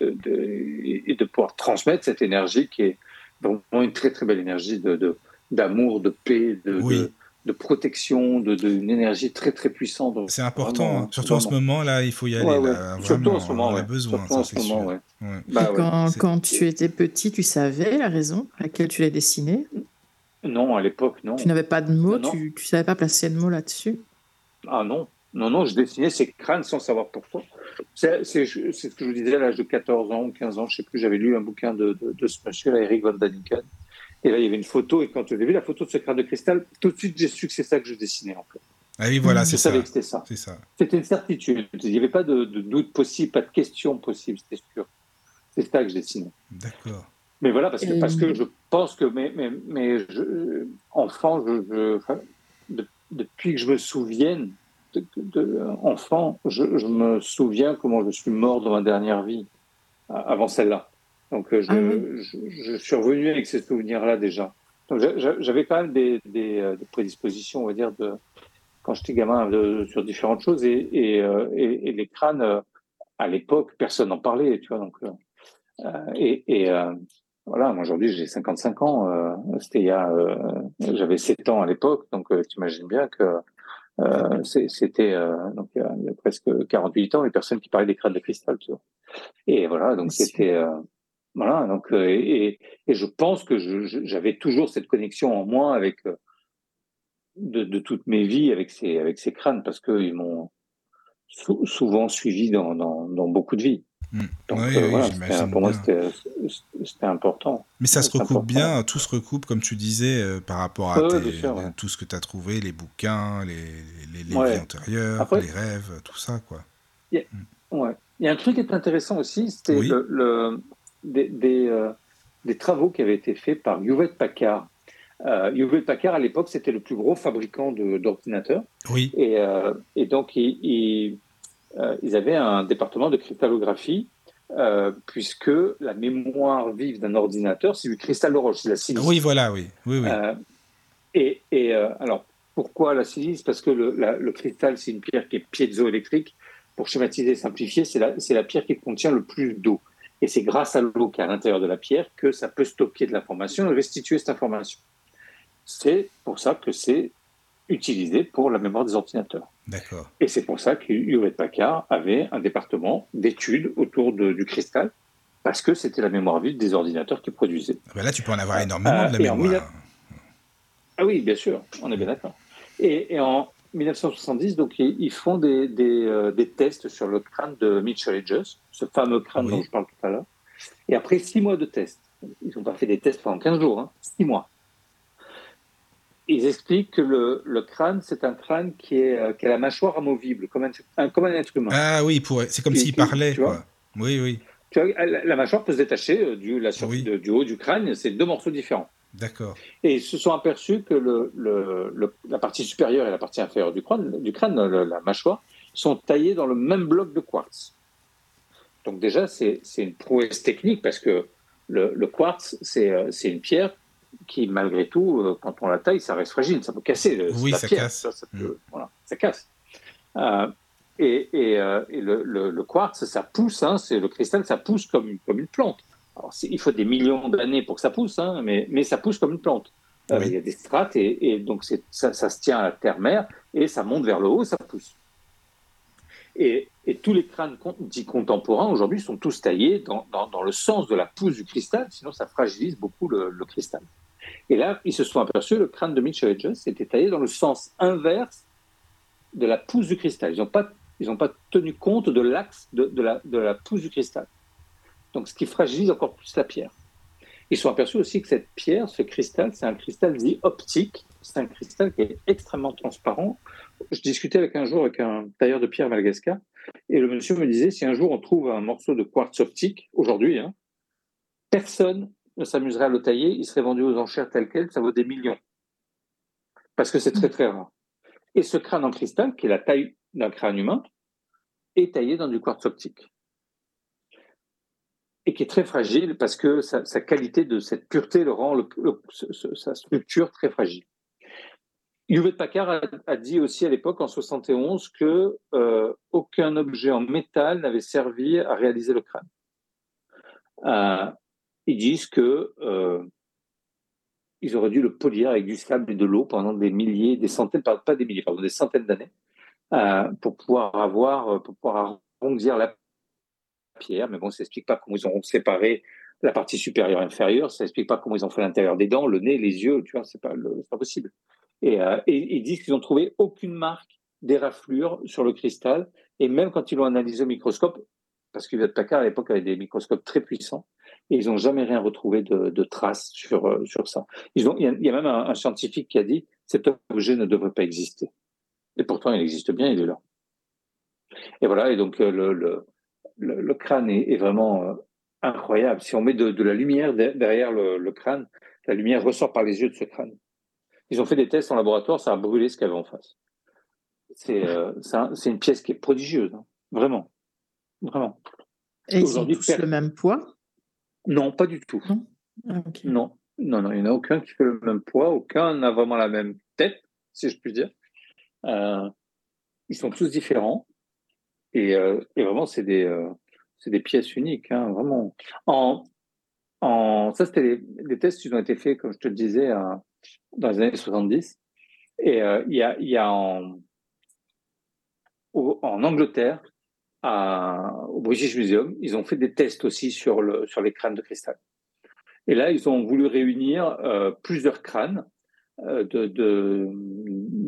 de, de, et de pouvoir transmettre cette énergie qui est vraiment une très très belle énergie de, d'amour, de, paix, de, de, protection, de, d'une énergie très très puissante. C'est important, hein. surtout en ce moment-là, il faut y aller. surtout en ce moment, on a besoin, ça, c'est sûr. Bah quand, quand tu étais petit, tu savais la raison à laquelle tu l'as dessiné Non, à l'époque, non. Tu n'avais pas de mots, tu ne savais pas placer de mots là-dessus? Ah non, non, non, je dessinais ces crânes sans savoir pourquoi. C'est ce que je vous disais à l'âge de 14 ans ou 15 ans, je ne sais plus, j'avais lu un bouquin de, de, ce monsieur, Eric von Daniken. Et là, il y avait une photo, et quand j'ai vu la photo de ce crâne de cristal, tout de suite, j'ai su que c'est ça que je dessinais, en fait. Ah oui, voilà, c'est ça. Je savais que c'était ça. C'est ça. C'était une certitude. Il n'y avait pas de, doute possible, pas de question possible, c'était sûr. C'est ça que je dessinais. D'accord. Mais voilà, parce que, parce que je pense que, mais, mais, mais je, enfant, je, depuis que je me souvienne, de, enfant, je, me souviens comment je suis mort dans ma dernière vie, avant celle-là. Donc euh, ah je, suis revenu avec ces souvenirs-là déjà. Donc j'avais quand même des, euh, des, prédispositions, on va dire, de, quand j'étais gamin, sur différentes choses. Et, et, euh, les crânes, à l'époque, personne n'en parlait, tu vois. Donc, et, et voilà, moi aujourd'hui j'ai 55 ans. C'était il y a, j'avais 7 ans à l'époque, donc tu imagines bien que euh, c'était euh, donc il y, a, presque 48 ans les personnes qui parlaient des crânes de cristal, tu vois. Et voilà, donc c'était euh, voilà, donc et, et, je pense que j'avais toujours cette connexion en moi avec de, de, toutes mes vies avec ces avec ces crânes parce qu'ils m'ont souvent suivi dans, dans, dans beaucoup de vies. Hmm. oui, pour moi, c'était important. Mais ça se recoupe bien, tout se recoupe, comme tu disais, euh, par rapport à tout ce que tu as trouvé, les bouquins, les, les, les vies antérieures, les rêves, tout ça. Quoi. Il y, a, ouais. il y a un truc qui est intéressant aussi, c'était le, des, des, euh, des, travaux qui avaient été faits par Hewlett Packard. Euh, Hewlett Packard, à l'époque, c'était le plus gros fabricant d'ordinateurs. Oui. Et, euh, et donc, il euh, ils avaient un département de cristallographie, euh, puisque la mémoire vive d'un ordinateur, c'est du cristal de roche, c'est la silice. Oui, voilà, oui. oui, oui. Euh, et, et alors, pourquoi la silice? Parce que le, le cristal, c'est une pierre qui est piézoélectrique. Pour schématiser et simplifier, c'est la, la pierre qui contient le plus d'eau. Et c'est grâce à l'eau qui est à l'intérieur de la pierre que ça peut stocker de l'information et restituer cette information. C'est pour ça que c'est utilisé pour la mémoire des ordinateurs. D'accord. Et c'est pour ça que Hewlett Packard avait un département d'études autour du cristal, parce que c'était la mémoire vive des ordinateurs qui produisaient. Ah ben là, tu peux en avoir énormément de la euh, mémoire. Ah oui, bien sûr, on est bien d'accord. Et, en 1970, donc, ils font des, euh, des, tests sur le crâne de Mitchell Hedges, ce fameux crâne dont je parle tout à l'heure. Et après six mois de tests, ils n'ont pas fait des tests pendant 15 jours, hein, six mois ils expliquent que le, le crâne, c'est un crâne qui, est, euh, qui a la mâchoire amovible, comme un, comme un être humain. Ah oui, c'est comme s'il parlait. Quoi. Oui, oui. Tu vois, la, mâchoire peut se détacher euh, du, la du haut du crâne, c'est deux morceaux différents. D'accord. Et ils se sont aperçus que le, le, la partie supérieure et la partie inférieure du crâne, du crâne la mâchoire, sont taillées dans le même bloc de quartz. Donc déjà, c'est une prouesse technique parce que le, le quartz, c'est euh, une pierre qui, malgré tout, euh, quand on la taille, ça reste fragile, ça peut casser. Le, oui, ça casse. Ça, mm. voilà, ça casse. Euh, et, et, euh, et le, le, quartz, ça pousse, hein, c'est le cristal, ça pousse comme, comme une plante. Alors, il faut des millions d'années pour que ça pousse, hein, mais, mais ça pousse comme une plante. Il y a des strates et, et donc ça, ça, se tient à la terre-mère et ça monte vers le haut, ça pousse. Et, tous les crânes dits contemporains aujourd'hui sont tous taillés dans, dans, le sens de la pousse du cristal, sinon ça fragilise beaucoup le, le cristal. Et là, ils se sont aperçus, le crâne de Mitchell Hedges était taillé dans le sens inverse de la pousse du cristal. Ils n'ont pas, ils pas tenu compte de l'axe de, de, la, de la pousse du cristal. Donc, ce qui fragilise encore plus la pierre. Ils sont aperçus aussi que cette pierre, ce cristal, c'est un cristal dit optique. C'est un cristal qui est extrêmement transparent. Je discutais avec un jour avec un tailleur de pierre à Madagascar, et le monsieur me disait si un jour on trouve un morceau de quartz optique, aujourd'hui, hein, personne ne s'amuserait à le tailler, il serait vendu aux enchères tel quel, ça vaut des millions. Parce que c'est très très rare. Et ce crâne en cristal, qui est la taille d'un crâne humain, est taillé dans du quartz optique. Et qui est très fragile parce que sa, qualité de cette pureté le rend sa structure très fragile. Hewlett Packard a, dit aussi à l'époque, en 71, que euh, aucun objet en métal n'avait servi à réaliser le crâne. Euh, ils disent que euh, ils auraient dû le polir avec du sable et de l'eau pendant des milliers, des centaines, pas des milliers, pardon, des centaines d'années, pour pouvoir avoir, pour pouvoir arrondir la pierre. Mais bon, ça n'explique pas comment ils ont séparé la partie supérieure et inférieure. Ça n'explique pas comment ils ont fait l'intérieur des dents, le nez, les yeux. Tu vois, c'est pas, pas possible. Et, euh, et, ils disent qu'ils ont trouvé aucune marque d'éraflure sur le cristal. Et même quand ils l'ont analysé au microscope, parce que Packard à l'époque avait des microscopes très puissants, et ils n'ont jamais rien retrouvé de, traces sur, euh, sur ça. Il, y a, même un, scientifique qui a dit cet objet ne devrait pas exister. Et pourtant, il existe bien, il est là. Et voilà, et donc euh, le, le, crâne est, vraiment euh, incroyable. Si on met de, de la lumière derrière le, crâne, la lumière ressort par les yeux de ce crâne. Ils ont fait des tests en laboratoire, ça a brûlé ce qu'il y avait en face. C'est c'est une pièce qui est prodigieuse, hein. vraiment. Vraiment. Et ils ont tous le même poids? Non, pas du tout. Non, ah, non, non, non, il n'y en a aucun qui fait le même poids, aucun n'a vraiment la même tête, si je puis dire. Euh, ils sont tous différents et, euh, vraiment c'est des, euh, des pièces uniques, hein, vraiment. En, en, ça, c'était des, tests qui ont été faits, comme je te le disais, dans les années 70. Et il y a, y a en, en Angleterre, au British Museum, ils ont fait des tests aussi sur, le, sur les crânes de cristal. Et là, ils ont voulu réunir euh, plusieurs crânes euh, de, de,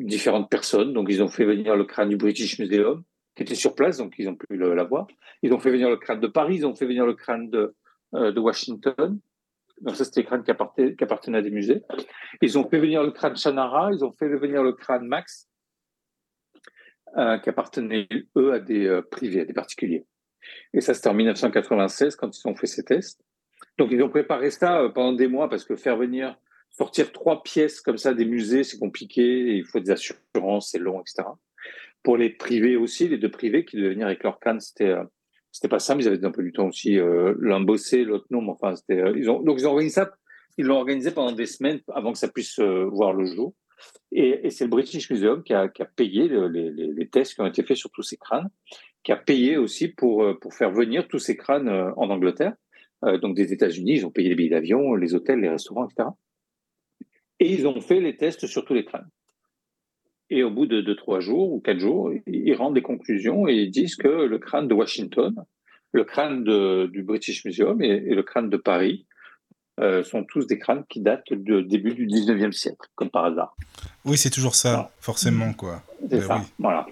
différentes personnes. Donc, ils ont fait venir le crâne du British Museum, qui était sur place, donc ils ont pu le, la voir. Ils ont fait venir le crâne de Paris, ils ont fait venir le crâne de, euh, Washington. Donc, ça, c'était les crânes qui appartenaient à des musées. Ils ont fait venir le crâne Shannara, ils ont fait venir le crâne Max, euh, qui appartenaient, eux, à des euh, privés, à des particuliers. Et ça, c'était en 1996 quand ils ont fait ces tests. Donc, ils ont préparé ça pendant des mois parce que faire venir, sortir trois pièces comme ça des musées, c'est compliqué, il faut des assurances, c'est long, etc. Pour les privés aussi, les deux privés qui devaient venir avec leur canne, c'était c'était pas mais ils avaient un peu du temps aussi. L'un bossé, l'autre non, mais enfin, c'était. ils ont, donc, ils ont organisé ça, ils l'ont organisé pendant des semaines avant que ça puisse voir le jour. Et, c'est le British Museum qui a, payé les, tests qui ont été faits sur tous ces crânes, qui a payé aussi pour, euh, pour faire venir tous ces crânes euh, en Angleterre, euh, donc des États-Unis. Ils ont payé les billets d'avion, les hôtels, les restaurants, etc. Et ils ont fait les tests sur tous les crânes. Et au bout de trois jours ou quatre jours, ils rendent des conclusions et ils disent que le crâne de Washington, le crâne du British Museum et, le crâne de Paris euh, sont tous des crânes qui datent du début du 19e siècle, comme par hasard. Oui, c'est toujours ça, forcément. quoi. Ben ça, voilà.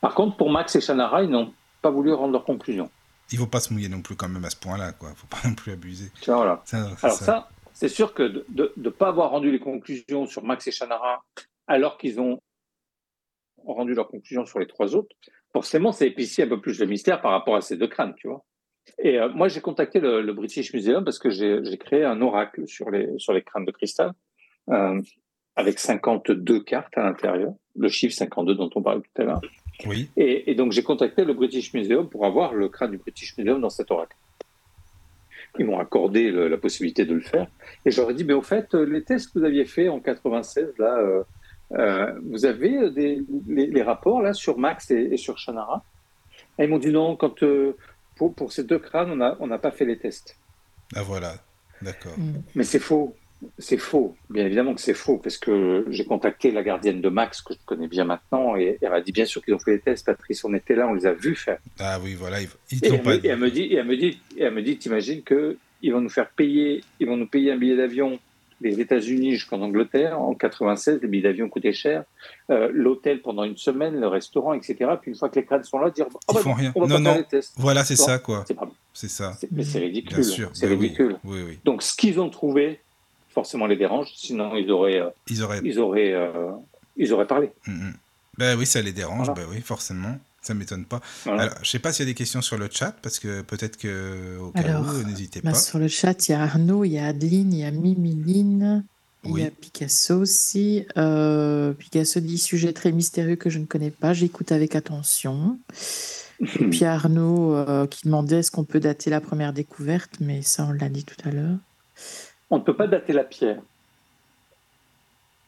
Par contre, pour Max et Shannara, ils n'ont pas voulu rendre leur conclusion. Il ne faut pas se mouiller non plus quand même à ce point-là, quoi. Il ne faut pas non plus abuser. Voilà. alors ça, c'est sûr que de ne pas avoir rendu les conclusions sur Max et Shannara alors qu'ils ont rendu leurs conclusions sur les trois autres, forcément, ça épicie un peu plus le mystère par rapport à ces deux crânes, tu vois. Et euh, moi, j'ai contacté le, British Museum parce que j'ai créé un oracle sur les, sur les crânes de cristal euh, avec 52 cartes à l'intérieur, le chiffre 52 dont on parlait tout à l'heure. Oui. Et, donc, j'ai contacté le British Museum pour avoir le crâne du British Museum dans cet oracle. Ils m'ont accordé la possibilité de le faire. Et j'aurais dit, mais au fait, les tests que vous aviez faits en 96, là, euh, euh, vous avez des, les, rapports là sur Max et, sur Shannara? Et Ils m'ont dit non, quand pour, ces deux crânes, on n'a on pas fait les tests. Ah voilà, d'accord. Mm. Mais c'est faux. c'est faux. Bien évidemment que c'est faux, parce que j'ai contacté la gardienne de Max, que je connais bien maintenant, et elle m'a dit bien sûr qu'ils ont fait les tests, Patrice, on était là, on les a vus faire. Ah oui, voilà, ils, ils Et elle, pas me, et elle me dit, et elle me dit, et elle me dit, t'imagines que ils vont nous faire payer, ils vont nous payer un billet d'avion des États-Unis jusqu'en Angleterre. En 96, les billets d'avion coûtaient cher. Euh, L'hôtel pendant une semaine, le restaurant, etc. Puis une fois que les crânes sont là, dire, oh, Ils bah font rien. on va Non, pas faire non. les tests. Voilà, c'est ça, quoi. C'est ça. mais c'est ridicule. Bien sûr. C'est Ben ridicule. Oui, oui. Donc ce qu'ils ont trouvé, forcément les dérange. Sinon ils auraient, euh, Ils auraient. ils auraient, euh, ils auraient parlé. Mm, mm. Ben oui, ça les dérange. Voilà. Ben oui, forcément. Ça m'étonne pas. Voilà. Alors, je sais pas s'il y a des questions sur le chat, parce que peut-être que au cas Alors, où, n'hésitez Bah, pas. sur le chat, il y a Arnaud, il y a Adeline, il y a Mimiline, il Oui. y a Picasso aussi. Euh, Picasso dit sujet très mystérieux que je ne connais pas, j'écoute avec attention. Et puis Arnaud euh, qui demandait est-ce qu'on peut dater la première découverte, mais ça on l'a dit tout à l'heure. On ne peut pas dater la pierre.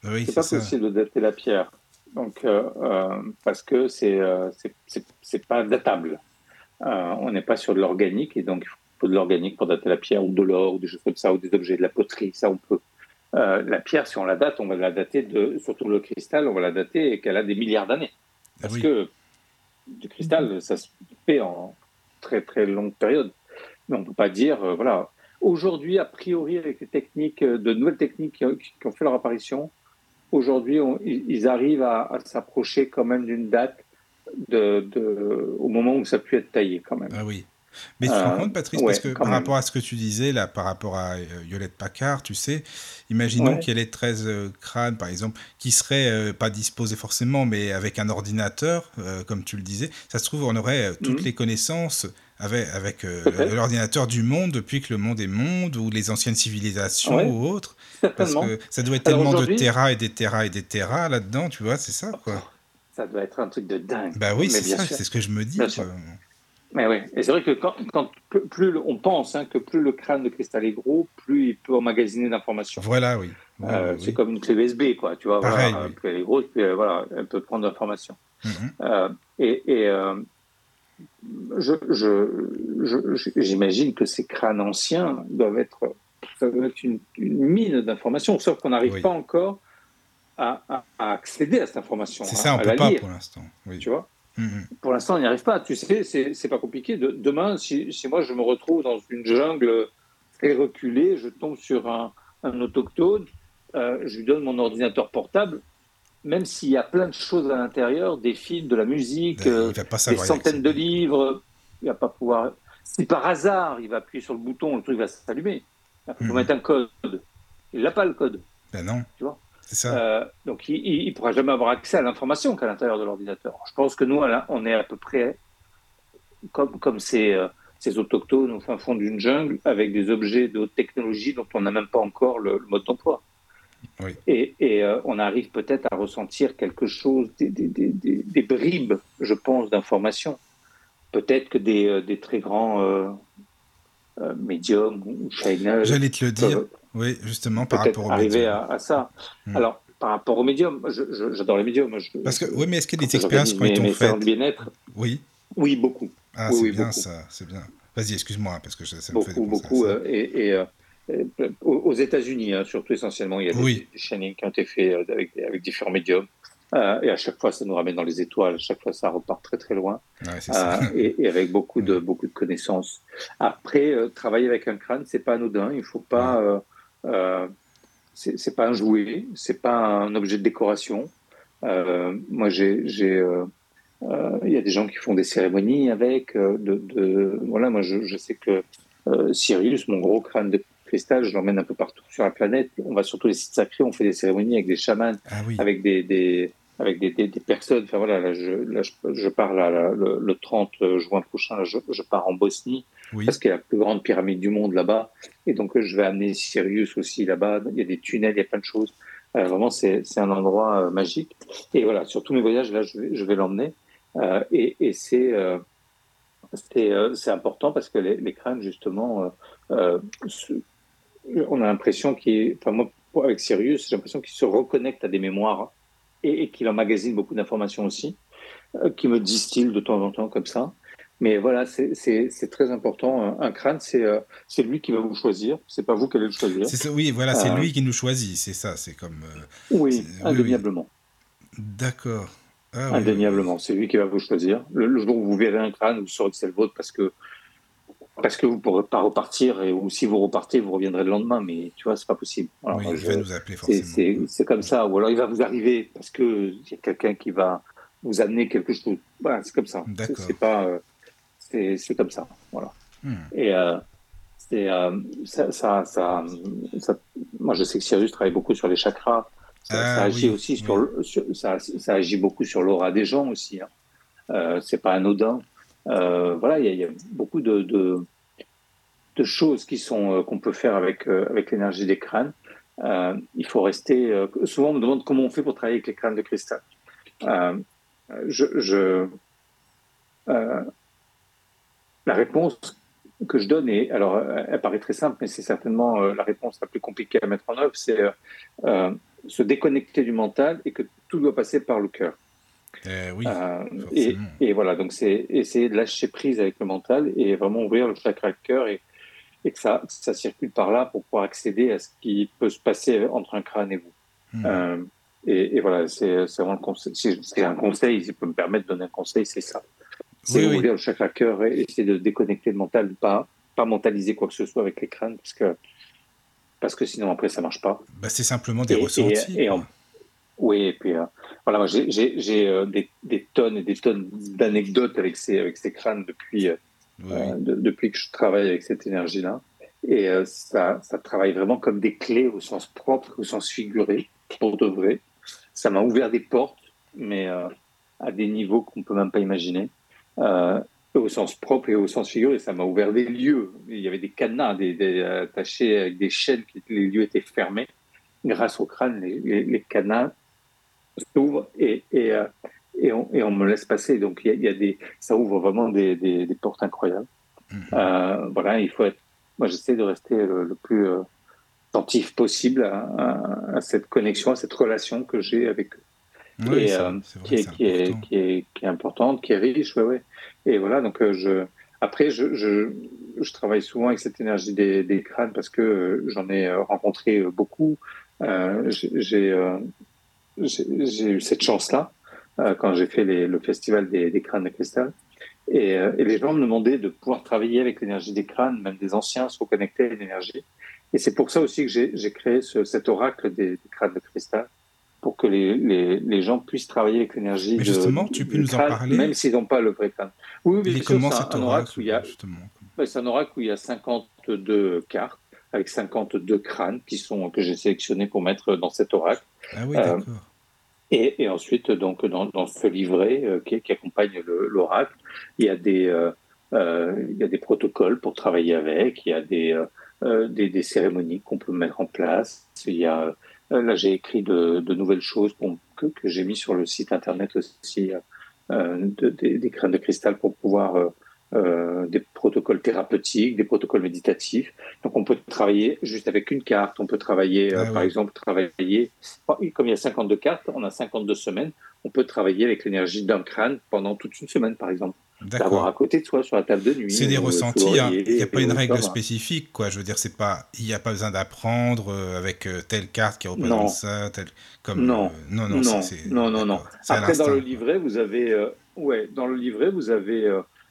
Oui, C'est c'est pas ça. possible de dater la pierre. Donc, euh, euh, parce que c'est euh, c'est c'est pas datable. Euh, on n'est pas sur de l'organique et donc il faut de l'organique pour dater la pierre ou de l'or ou des choses comme ça ou des objets de la poterie. Ça, on peut. Euh, la pierre, si on la date, on va la dater de, surtout le cristal, on va la dater et qu'elle a des milliards d'années. Ah Parce oui. que du cristal, ça se fait en très très longue période. Mais on ne peut pas dire, euh, voilà. Aujourd'hui, a priori, avec les techniques, euh, de nouvelles techniques qui, qui ont fait leur apparition, aujourd'hui, ils arrivent à, s'approcher quand même d'une date au moment où ça a pu être taillé quand même. Ah. Mais tu te rends Euh, compte, Patrice, ouais, parce que par même. rapport à ce que tu disais, là, par rapport à euh, Yolette Paccard, tu sais, imaginons Ouais. qu'il y ait les 13 euh, crânes, par exemple, qui seraient euh, pas disposés forcément, mais avec un ordinateur, euh, comme tu le disais, ça se trouve, on aurait euh, toutes Mhm. les connaissances avec, euh, l'ordinateur du monde depuis que le monde est monde, ou les anciennes civilisations Ouais. ou autres. Parce que ça doit être Alors tellement de terras et des terras et des terras là-dedans, tu vois, c'est ça, quoi. Ça doit être un truc de dingue. Bah oui, c'est ça, c'est ce que je me dis. Mais oui, et c'est vrai que quand, quand plus, on pense hein, que plus le crâne de cristal est gros, plus il peut emmagasiner d'informations. Voilà, oui. Euh, oui, c'est comme une clé USB, quoi. Tu vois, Pareil, voilà, oui. plus elle est grosse, plus elle, voilà, elle peut prendre l'information. Mhm. Euh, et et euh, je, je, je- j'imagine que ces crânes anciens doivent être, doit être une, une mine d'informations, sauf qu'on n'arrive Oui. pas encore à, à- à accéder à cette information. C'est hein, ça, on à peut pas lire, pour l'instant. Tu vois? Mhm. pour l'instant, on n'y arrive pas. Tu sais, c'est pas compliqué. De- demain, si, si moi je me retrouve dans une jungle très reculée, je tombe sur un, un autochtone, euh, je lui donne mon ordinateur portable, même s'il y a plein de choses à l'intérieur, des films, de la musique, euh, des centaines de livres, il va pas pouvoir. Si par hasard il va appuyer sur le bouton, le truc va s'allumer. Il faut Mhm. mettre un code. Il n'a pas le code. Ben non. Tu vois? Ça. Euh, donc, il ne pourra jamais avoir accès à l'information qu'à l'intérieur de l'ordinateur. Je pense que nous, on est à peu près comme, comme ces, euh, ces autochtones au fin fond d'une jungle avec des objets de haute technologie dont on n'a même pas encore le, le mode d'emploi. Oui. Et, et, euh, on arrive peut-être à ressentir quelque chose, des, des, des, des- des bribes, je pense, d'informations. Peut-être que des, très grands médiums ou China J'allais te le dire. peuvent, Oui, justement, par rapport au arriver médium. à, à ça. Hmm. Alors, par rapport aux médiums, j'adore les médiums. Je, Parce que, oui, mais est-ce qu'il y a des expériences qui ont été faites? bien-être, Oui. oui, beaucoup. Ah, Oui, c'est oui, bien beaucoup. ça, c'est bien. Vas-y, excuse-moi, parce que je- ça me fait beaucoup, à beaucoup. ça. euh, et et, euh, aux États-Unis, hein, surtout essentiellement, il y a des, Oui. des chaînings qui ont été faits euh, avec, avec différents médiums. Euh, et à chaque fois, ça nous ramène dans les étoiles. À chaque fois, ça repart très très loin. Ouais, ça. Et, et avec beaucoup de beaucoup de connaissances. Après, travailler avec un crâne, c'est pas anodin. Il faut pas. Euh, c'est pas un jouet. C'est pas un objet de décoration. Euh, moi, j'ai euh, euh, il y a des gens qui font des cérémonies avec. de, de voilà, moi, je, je sais que Sirius, mon gros crâne de cristal, je l'emmène un peu partout sur la planète. On va sur tous les sites sacrés. On fait des cérémonies avec des chamans Ah oui. avec des, des avec des, des, des personnes. Enfin voilà, là, je, là, je, je pars là, là, le, le 30 juin prochain, je, je pars en Bosnie Oui. parce qu'il y a la plus grande pyramide du monde là-bas, et donc euh, je vais amener Sirius aussi là-bas. Il y a des tunnels, il y a plein de choses. Euh, vraiment, c'est c'est un endroit euh, magique. Et voilà, sur tous mes voyages là, je vais, je vais l'emmener. Euh, et et c'est euh, c'est euh, c'est important parce que les, les crânes justement, euh, euh, se- on a l'impression qu'il, enfin moi avec Sirius, j'ai l'impression qu'il se reconnecte à des mémoires et, et qu'il emmagasine beaucoup d'informations aussi, euh, qui me distille de temps en temps comme ça. Mais voilà, c'est très important. Un crâne, c'est c'est lui qui va vous choisir. C'est pas vous qui allez le choisir. Ça, oui, voilà, c'est lui qui nous choisit. C'est ça. C'est comme. oui, indéniablement. D'accord. Ah indéniablement, c'est lui qui va vous choisir. Le, jour où vous verrez un crâne, vous saurez que c'est le vôtre parce que parce que vous ne pourrez pas repartir et ou si vous repartez, vous reviendrez le lendemain. Mais tu vois, c'est pas possible. oui, il va nous appeler forcément. C'est comme ça. Ou alors il va vous arriver parce que il y a quelqu'un qui va vous amener quelque chose. Voilà, c'est comme ça. C'est pas. Euh, c'est comme ça. Voilà. Hmm. Et euh, c'est euh, ça, ça, ça, Moi, je sais que Sirius travaille beaucoup sur les chakras. Ça, ah agit aussi sur, ça, ça, agit beaucoup sur l'aura des gens aussi. Hein. Euh, c'est pas anodin. Euh, voilà, il y, a beaucoup de, choses qui sont euh, qu'on peut faire avec euh, avec l'énergie des crânes. il faut rester. souvent, on me demande comment on fait pour travailler avec les crânes de cristal. je la réponse que je donne, et alors elle paraît très simple, mais c'est certainement la réponse la plus compliquée à mettre en œuvre, c'est se déconnecter du mental et que tout doit passer par le cœur. Eh oui, euh, et, et, voilà, donc c'est essayer de lâcher prise avec le mental et vraiment ouvrir le chakra cœur et, et que ça, ça circule par là pour pouvoir accéder à ce qui peut se passer entre un crâne et vous. Hmm. Euh, et, et, voilà, c'est vraiment le conseil. Si c'est un conseil, si peut me permettre de donner un conseil, c'est ça. C'est ouvrir le chakra cœur et essayer de déconnecter le mental, pas, pas mentaliser quoi que ce soit avec les crânes, parce que, parce que sinon après ça marche pas. Bah, c'est simplement des ressentis. Et, oui, et puis euh, voilà, moi j'ai euh, des, des, tonnes et des tonnes d'anecdotes avec ces, avec ces crânes depuis, euh, depuis que je travaille avec cette énergie-là. Et ça, ça travaille vraiment comme des clés au sens propre, au sens figuré, pour de vrai. Ça m'a ouvert des portes, mais à des niveaux qu'on peut même pas imaginer. au sens propre et au sens figuré, ça m'a ouvert des lieux. Il y avait des cadenas des, attachés avec des chaînes, les lieux étaient fermés. Grâce au crâne, les, les, les cadenas s'ouvre et, et, euh, et, on, et, on, me laisse passer. Donc, il y a, des, ça ouvre vraiment des, des, des portes incroyables. Mhm. Euh, voilà, il faut être. Moi, j'essaie de rester le, plus euh, attentif possible à, à, cette connexion, à cette relation que j'ai avec eux. Oui, et, qui, est, qui, est, qui, est, qui, est, importante, qui est riche, ouais, ouais. Et voilà, donc je, après, je, je, je, travaille souvent avec cette énergie des, des crânes parce que j'en ai rencontré beaucoup. J'ai j'ai eu cette chance-là euh, quand j'ai fait les, le festival des, des, crânes de cristal. Et, euh, et, les gens me demandaient de pouvoir travailler avec l'énergie des crânes, même des anciens, se reconnecter à l'énergie. Et c'est pour ça aussi que j'ai créé ce, cet oracle des, des, crânes de cristal, pour que les, les, les gens puissent travailler avec l'énergie. Mais justement, tu peux nous en parler Même s'ils n'ont pas le vrai crâne. Oui, mais comment cet un oracle où il y a, C'est un oracle où il y a 52 cartes avec 52 crânes qui sont que j'ai sélectionnés pour mettre dans cet oracle. Ah oui, d'accord. Et, et, ensuite, donc, dans, dans ce livret euh, qui, qui, accompagne l'oracle, il y a des euh, euh, il y a des protocoles pour travailler avec, il y a des euh, des, des, cérémonies qu'on peut mettre en place. Il y a là, j'ai écrit de, de, nouvelles choses que, que j'ai mis sur le site internet aussi, de, des, des crânes de cristal pour pouvoir euh, des protocoles thérapeutiques, des protocoles méditatifs. Donc on peut travailler juste avec une carte, on peut travailler, euh, ah par exemple, travailler, comme il y a 52 cartes, on a 52 semaines, on peut travailler avec l'énergie d'un crâne pendant toute une semaine, par exemple. D'avoir à côté de soi sur la table de nuit. C'est des ressentis, hein. il n'y a pas une règle spécifique, quoi. Je veux dire, c'est pas, il n'y a pas besoin d'apprendre euh, avec telle carte qui représente ça, telle, comme. Non, non, non, non, non, non, Après, dans le livret, vous avez, ouais, dans le livret, vous avez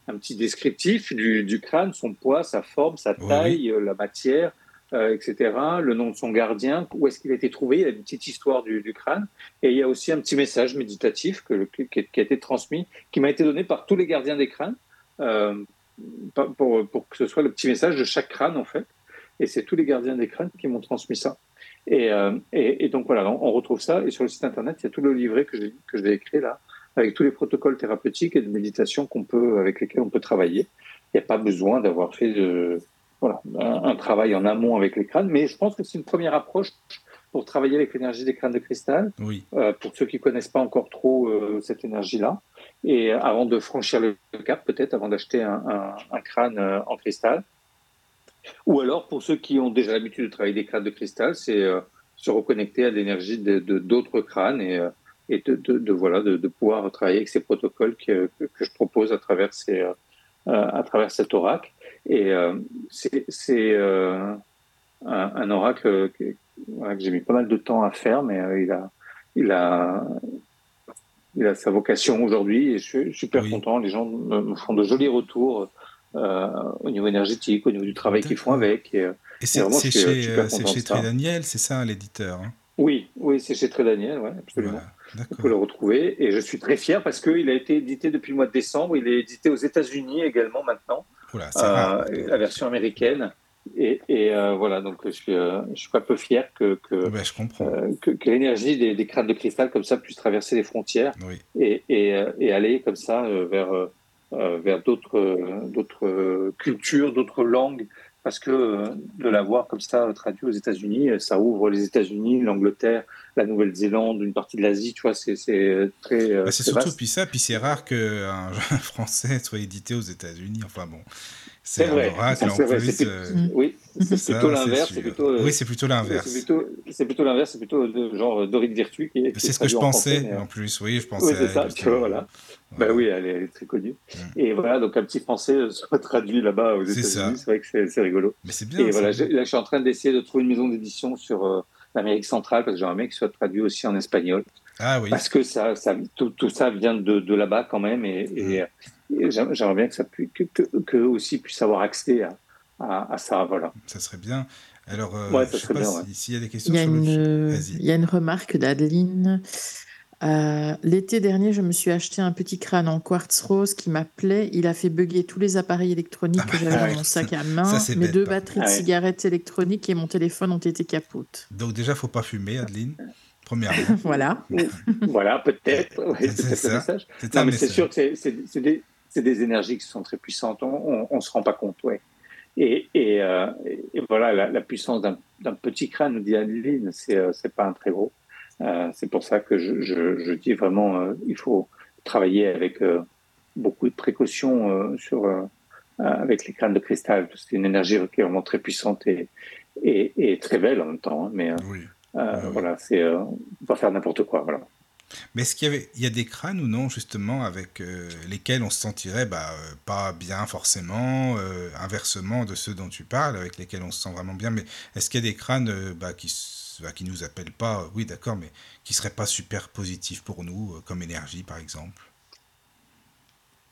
un petit descriptif du, crâne, son poids, sa forme, sa taille, euh, la matière, euh, etc., le nom de son gardien, où est-ce qu'il a été trouvé, il y a une petite histoire du, crâne, et il y a aussi un petit message méditatif que, qui, a été transmis, qui m'a été donné par tous les gardiens des crânes, euh, pour, pour, que ce soit le petit message de chaque crâne, en fait. Et c'est tous les gardiens des crânes qui m'ont transmis ça. Et, et, donc voilà, on, retrouve ça, et sur le site internet, il y a tout le livret que j'ai écrit là, avec tous les protocoles thérapeutiques et de méditation qu'on peut, avec lesquels on peut travailler. Il n'y a pas besoin d'avoir fait de, voilà, un, travail en amont avec les crânes, mais je pense que c'est une première approche pour travailler avec l'énergie des crânes de cristal, oui. euh, pour ceux qui connaissent pas encore trop euh, cette énergie-là, et avant de franchir le cap, peut-être avant d'acheter un, un, un, crâne euh, en cristal, ou alors pour ceux qui ont déjà l'habitude de travailler des crânes de cristal, c'est se reconnecter à l'énergie de d'autres crânes et et de, de, de voilà de, de, pouvoir travailler avec ces protocoles que, que, je propose à travers ces, à travers cet oracle. Et c'est un, un, oracle que, j'ai mis pas mal de temps à faire, mais il a, il a, il a sa vocation aujourd'hui et je suis super content. Les gens me font de jolis retours euh, au niveau énergétique, au niveau du travail qu'ils font avec. Et, c'est chez, euh, chez Très Daniel, c'est ça l'éditeur hein? Oui, oui, c'est chez Très Daniel, ouais, absolument. On peut le retrouver et je suis très fier parce qu'il a été édité depuis le mois de décembre. Il est édité aux États-Unis également maintenant. euh, la version américaine. Et, et euh, voilà, donc je suis, euh, je suis un peu fier que, que, euh, que, que l'énergie des, des, crânes de cristal comme ça puisse traverser les frontières et, et, et, aller comme ça vers, vers d'autres, d'autres cultures, d'autres langues. Parce que de l'avoir comme ça traduit aux États-Unis, ça ouvre les États-Unis, l'Angleterre, la Nouvelle-Zélande, une partie de l'Asie, tu vois, c'est, c'est très. Bah, c'est surtout puis ça, puis c'est rare qu'un français soit édité aux États-Unis. Enfin bon, c'est vrai. Euh, oui, c'est plutôt l'inverse. Euh, oui, c'est plutôt l'inverse. C'est plutôt, l'inverse. C'est plutôt de, genre Dorine Virtu qui C'est ce que je pensais en, plus. Oui, je pensais. Oui, c'est ça. Tu vois, voilà. Bah oui, elle est, très connue. Et voilà, donc un petit français soit traduit là-bas aux États-Unis. C'est vrai que c'est rigolo. Mais c'est bien. Et voilà, là, je suis en train d'essayer de trouver une maison d'édition sur euh, l'Amérique centrale parce que j'aimerais qu'il soit traduit aussi en espagnol. Ah oui. Parce que ça, ça tout, tout, ça vient de, de là-bas quand même. Et, et, mm. J'aimerais bien que ça puisse, que, que, aussi puissent avoir accès à, à, ça, voilà. Ça serait bien. Alors, euh, je sais pas s'il y a des questions. Il y a, une, il y a une remarque d'Adeline. Euh, l'été dernier, je me suis acheté un petit crâne en quartz rose qui m'appelait. Il a fait bugger tous les appareils électroniques que j'avais dans mon sac à main. Mes deux batteries de ah cigarettes électroniques et mon téléphone ont été capotes. Donc déjà, faut pas fumer, Adeline. Premièrement. voilà. voilà, peut-être. c'est le message. Non, mais c'est sûr que c'est des, c'est des énergies qui sont très puissantes. On ne se rend pas compte, ouais. Et, et, euh, voilà, la, puissance d'un petit crâne, nous dit Adeline, c'est n'est euh, pas un très gros. Euh, c'est pour ça que je, je, dis vraiment, il faut travailler avec beaucoup de précautions sur, avec les crânes de cristal. C'est une énergie qui est vraiment très puissante et, et, très belle en même temps. Hein, mais oui. voilà, c'est pas faire n'importe quoi. Voilà. Mais est-ce qu'il y, a des crânes ou non, justement, avec euh, lesquels on se sentirait bah, euh, pas bien forcément, euh, inversement de ceux dont tu parles, avec lesquels on se sent vraiment bien, mais est-ce qu'il y a des crânes bah, qui bah, nous appellent pas, oui d'accord, mais qui seraient pas super positifs pour nous, comme énergie par exemple?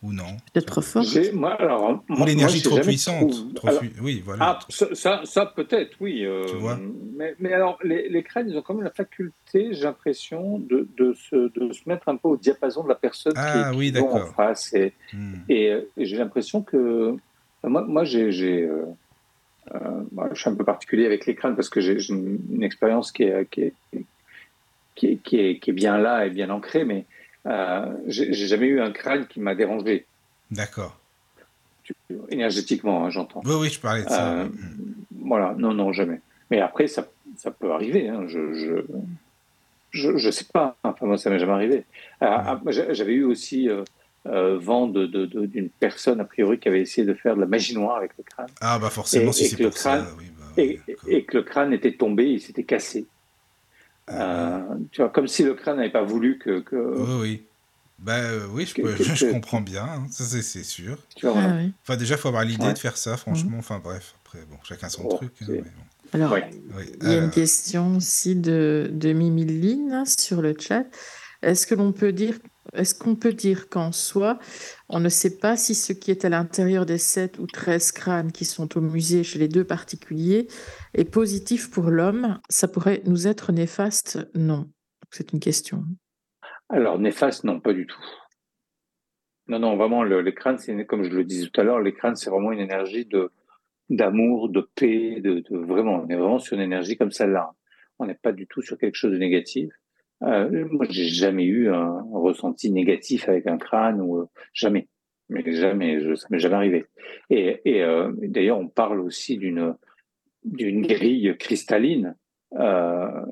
Ou non Peut-être trop fort. Moi, alors, ou l'énergie trop puissante. Trop Oui, voilà. Ah, ça, ça, peut-être, oui. Euh, tu vois mais, mais, alors, les, les, crânes, ils ont quand même la faculté, j'ai l'impression, de, de, se, de, se, mettre un peu au diapason de la personne ah, qui, oui, est en face. Et, hmm. et, euh, j'ai l'impression que. Moi, moi j'ai. Euh, euh, je suis un peu particulier avec les crânes parce que j'ai une, une, expérience qui est, qui, est, qui, est, qui, est, qui est bien là et bien ancrée, mais euh, j'ai jamais eu un crâne qui m'a dérangé. D'accord. Énergétiquement, hein, j'entends. Oui, oui, je parlais de ça. Euh, voilà, non, non, jamais. Mais après, ça, ça peut arriver. Hein. Je, je, je, je, sais pas. Enfin, moi, ça m'est jamais arrivé. Euh, ah, j'avais eu aussi vent d'une de, de, personne, a priori, qui avait essayé de faire de la magie noire avec le crâne. Ah, bah forcément, si c'est pour crâne, ça. Oui, bah, et, et, que le crâne était tombé, il s'était cassé. Euh, tu vois, comme si le crâne n'avait pas voulu que. que... Oui, oui. Bah, euh, oui, je, peux, je, comprends bien, hein, ça c'est sûr. Tu vois, ah, Enfin, déjà, il faut avoir l'idée de faire ça, franchement. Mhm. Enfin, bref, après, bon, chacun son truc. Hein, mais bon. Alors, il y a une question aussi de, de Mimiline sur le chat. Est-ce que l'on peut dire, est-ce qu'on peut dire qu'en soi, on ne sait pas si ce qui est à l'intérieur des 7 ou 13 crânes qui sont au musée chez les deux particuliers est positif pour l'homme Ça pourrait nous être néfaste Non? C'est une question. Alors, néfaste, non, pas du tout. Non, non, vraiment, les crânes, comme je le disais tout à l'heure, les crânes, c'est vraiment une énergie de d'amour, de paix, de, de, vraiment, on est vraiment sur une énergie comme celle-là. On n'est pas du tout sur quelque chose de négatif. Euh, moi, j'ai jamais eu un, ressenti négatif avec un crâne ou euh, jamais, mais jamais, je, ça m'est jamais arrivé. Et, et euh, d'ailleurs, on parle aussi d'une d'une grille cristalline. Euh,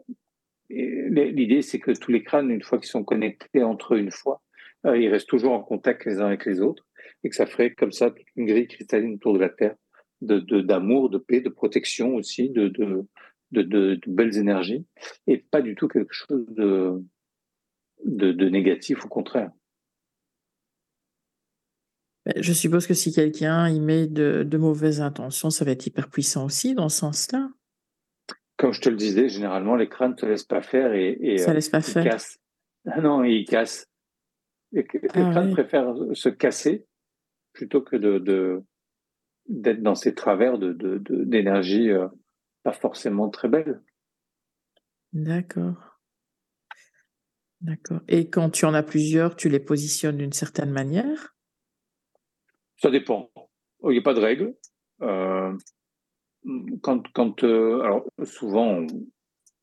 L'idée, c'est que tous les crânes, une fois qu'ils sont connectés entre eux une fois, euh, ils restent toujours en contact les uns avec les autres, et que ça ferait comme ça une grille cristalline autour de la Terre, de d'amour, de, paix, de protection aussi, de, de de, belles énergies et pas du tout quelque chose de, de, négatif, au contraire. Ben, je suppose que si quelqu'un y met de, de mauvaises intentions, ça va être hyper puissant aussi dans ce sens-là. Comme je te le disais, généralement, les crânes ne te laissent pas faire et, et Ça euh, laisse pas ils faire. cassent. Ah non, ils cassent. Les, les Ah crânes oui. préfèrent se casser plutôt que de, d'être dans ces travers de- d'énergie euh, pas forcément très belle. D'accord. D'accord. Et quand tu en as plusieurs, tu les positionnes d'une certaine manière? Ça dépend. Il n'y a pas de règle. Euh, quand, quand, euh, alors souvent,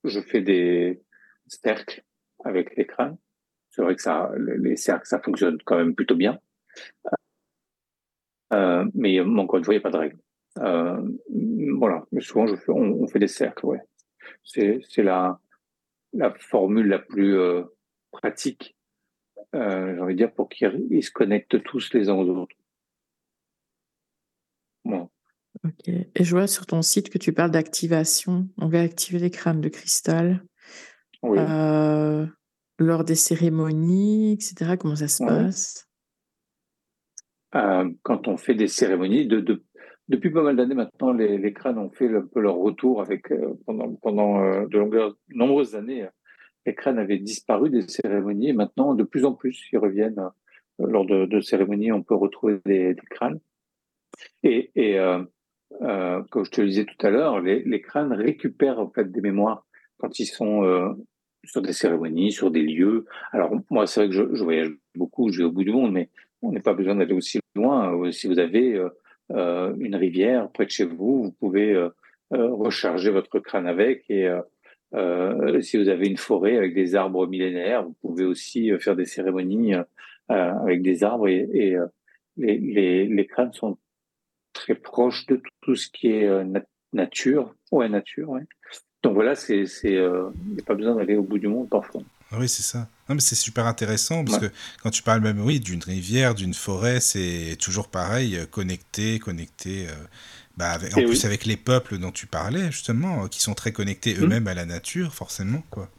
je fais des cercles avec les crânes. C'est vrai que ça, les cercles, ça fonctionne quand même plutôt bien. Euh, mais encore une fois, il n'y a pas de règle. Euh, voilà. Mais souvent, je fais, on, on fait des cercles, ouais. C'est, c'est la, la formule la plus euh, pratique, euh, j'ai envie de dire, pour qu'ils ils se connectent tous les uns aux autres. Bon. Ok. Et je vois sur ton site que tu parles d'activation. On va activer les crânes de cristal Oui. euh, lors des cérémonies, etc. Comment ça se passe? Euh, quand on fait des cérémonies, de, de- depuis pas mal d'années maintenant, les, les crânes ont fait un peu leur retour avec euh, pendant pendant euh, de longueurs, nombreuses années. euh, Les crânes avaient disparu des cérémonies maintenant, de plus en plus, ils reviennent lors de, de cérémonies. On peut retrouver des, des crânes. Et, et euh, euh, comme je te le disais tout à l'heure, les, les crânes récupèrent en fait des mémoires quand ils sont euh, sur des cérémonies, sur des lieux. Alors moi, c'est vrai que je, je voyage beaucoup, je vais au bout du monde, mais on n'a pas besoin d'aller aussi loin. Si vous avez euh, une rivière près de chez vous, vous pouvez euh, euh, recharger votre crâne avec. Et si vous avez une forêt avec des arbres millénaires, vous pouvez aussi faire des cérémonies avec des arbres. Et, les, crânes sont très proches de tout, ce qui est nat- nature. Ouais, nature. Donc voilà, c'est, il n'y a pas besoin d'aller au bout du monde parfois. Ah Oui, c'est ça. Non, mais c'est super intéressant parce Ouais. que quand tu parles même, oui, d'une rivière, d'une forêt, c'est toujours pareil, euh, connecté, connecté. euh, bah, avec- en plus avec les peuples dont tu parlais justement, euh, qui sont très connectés Mhm. eux-mêmes à la nature, forcément, quoi.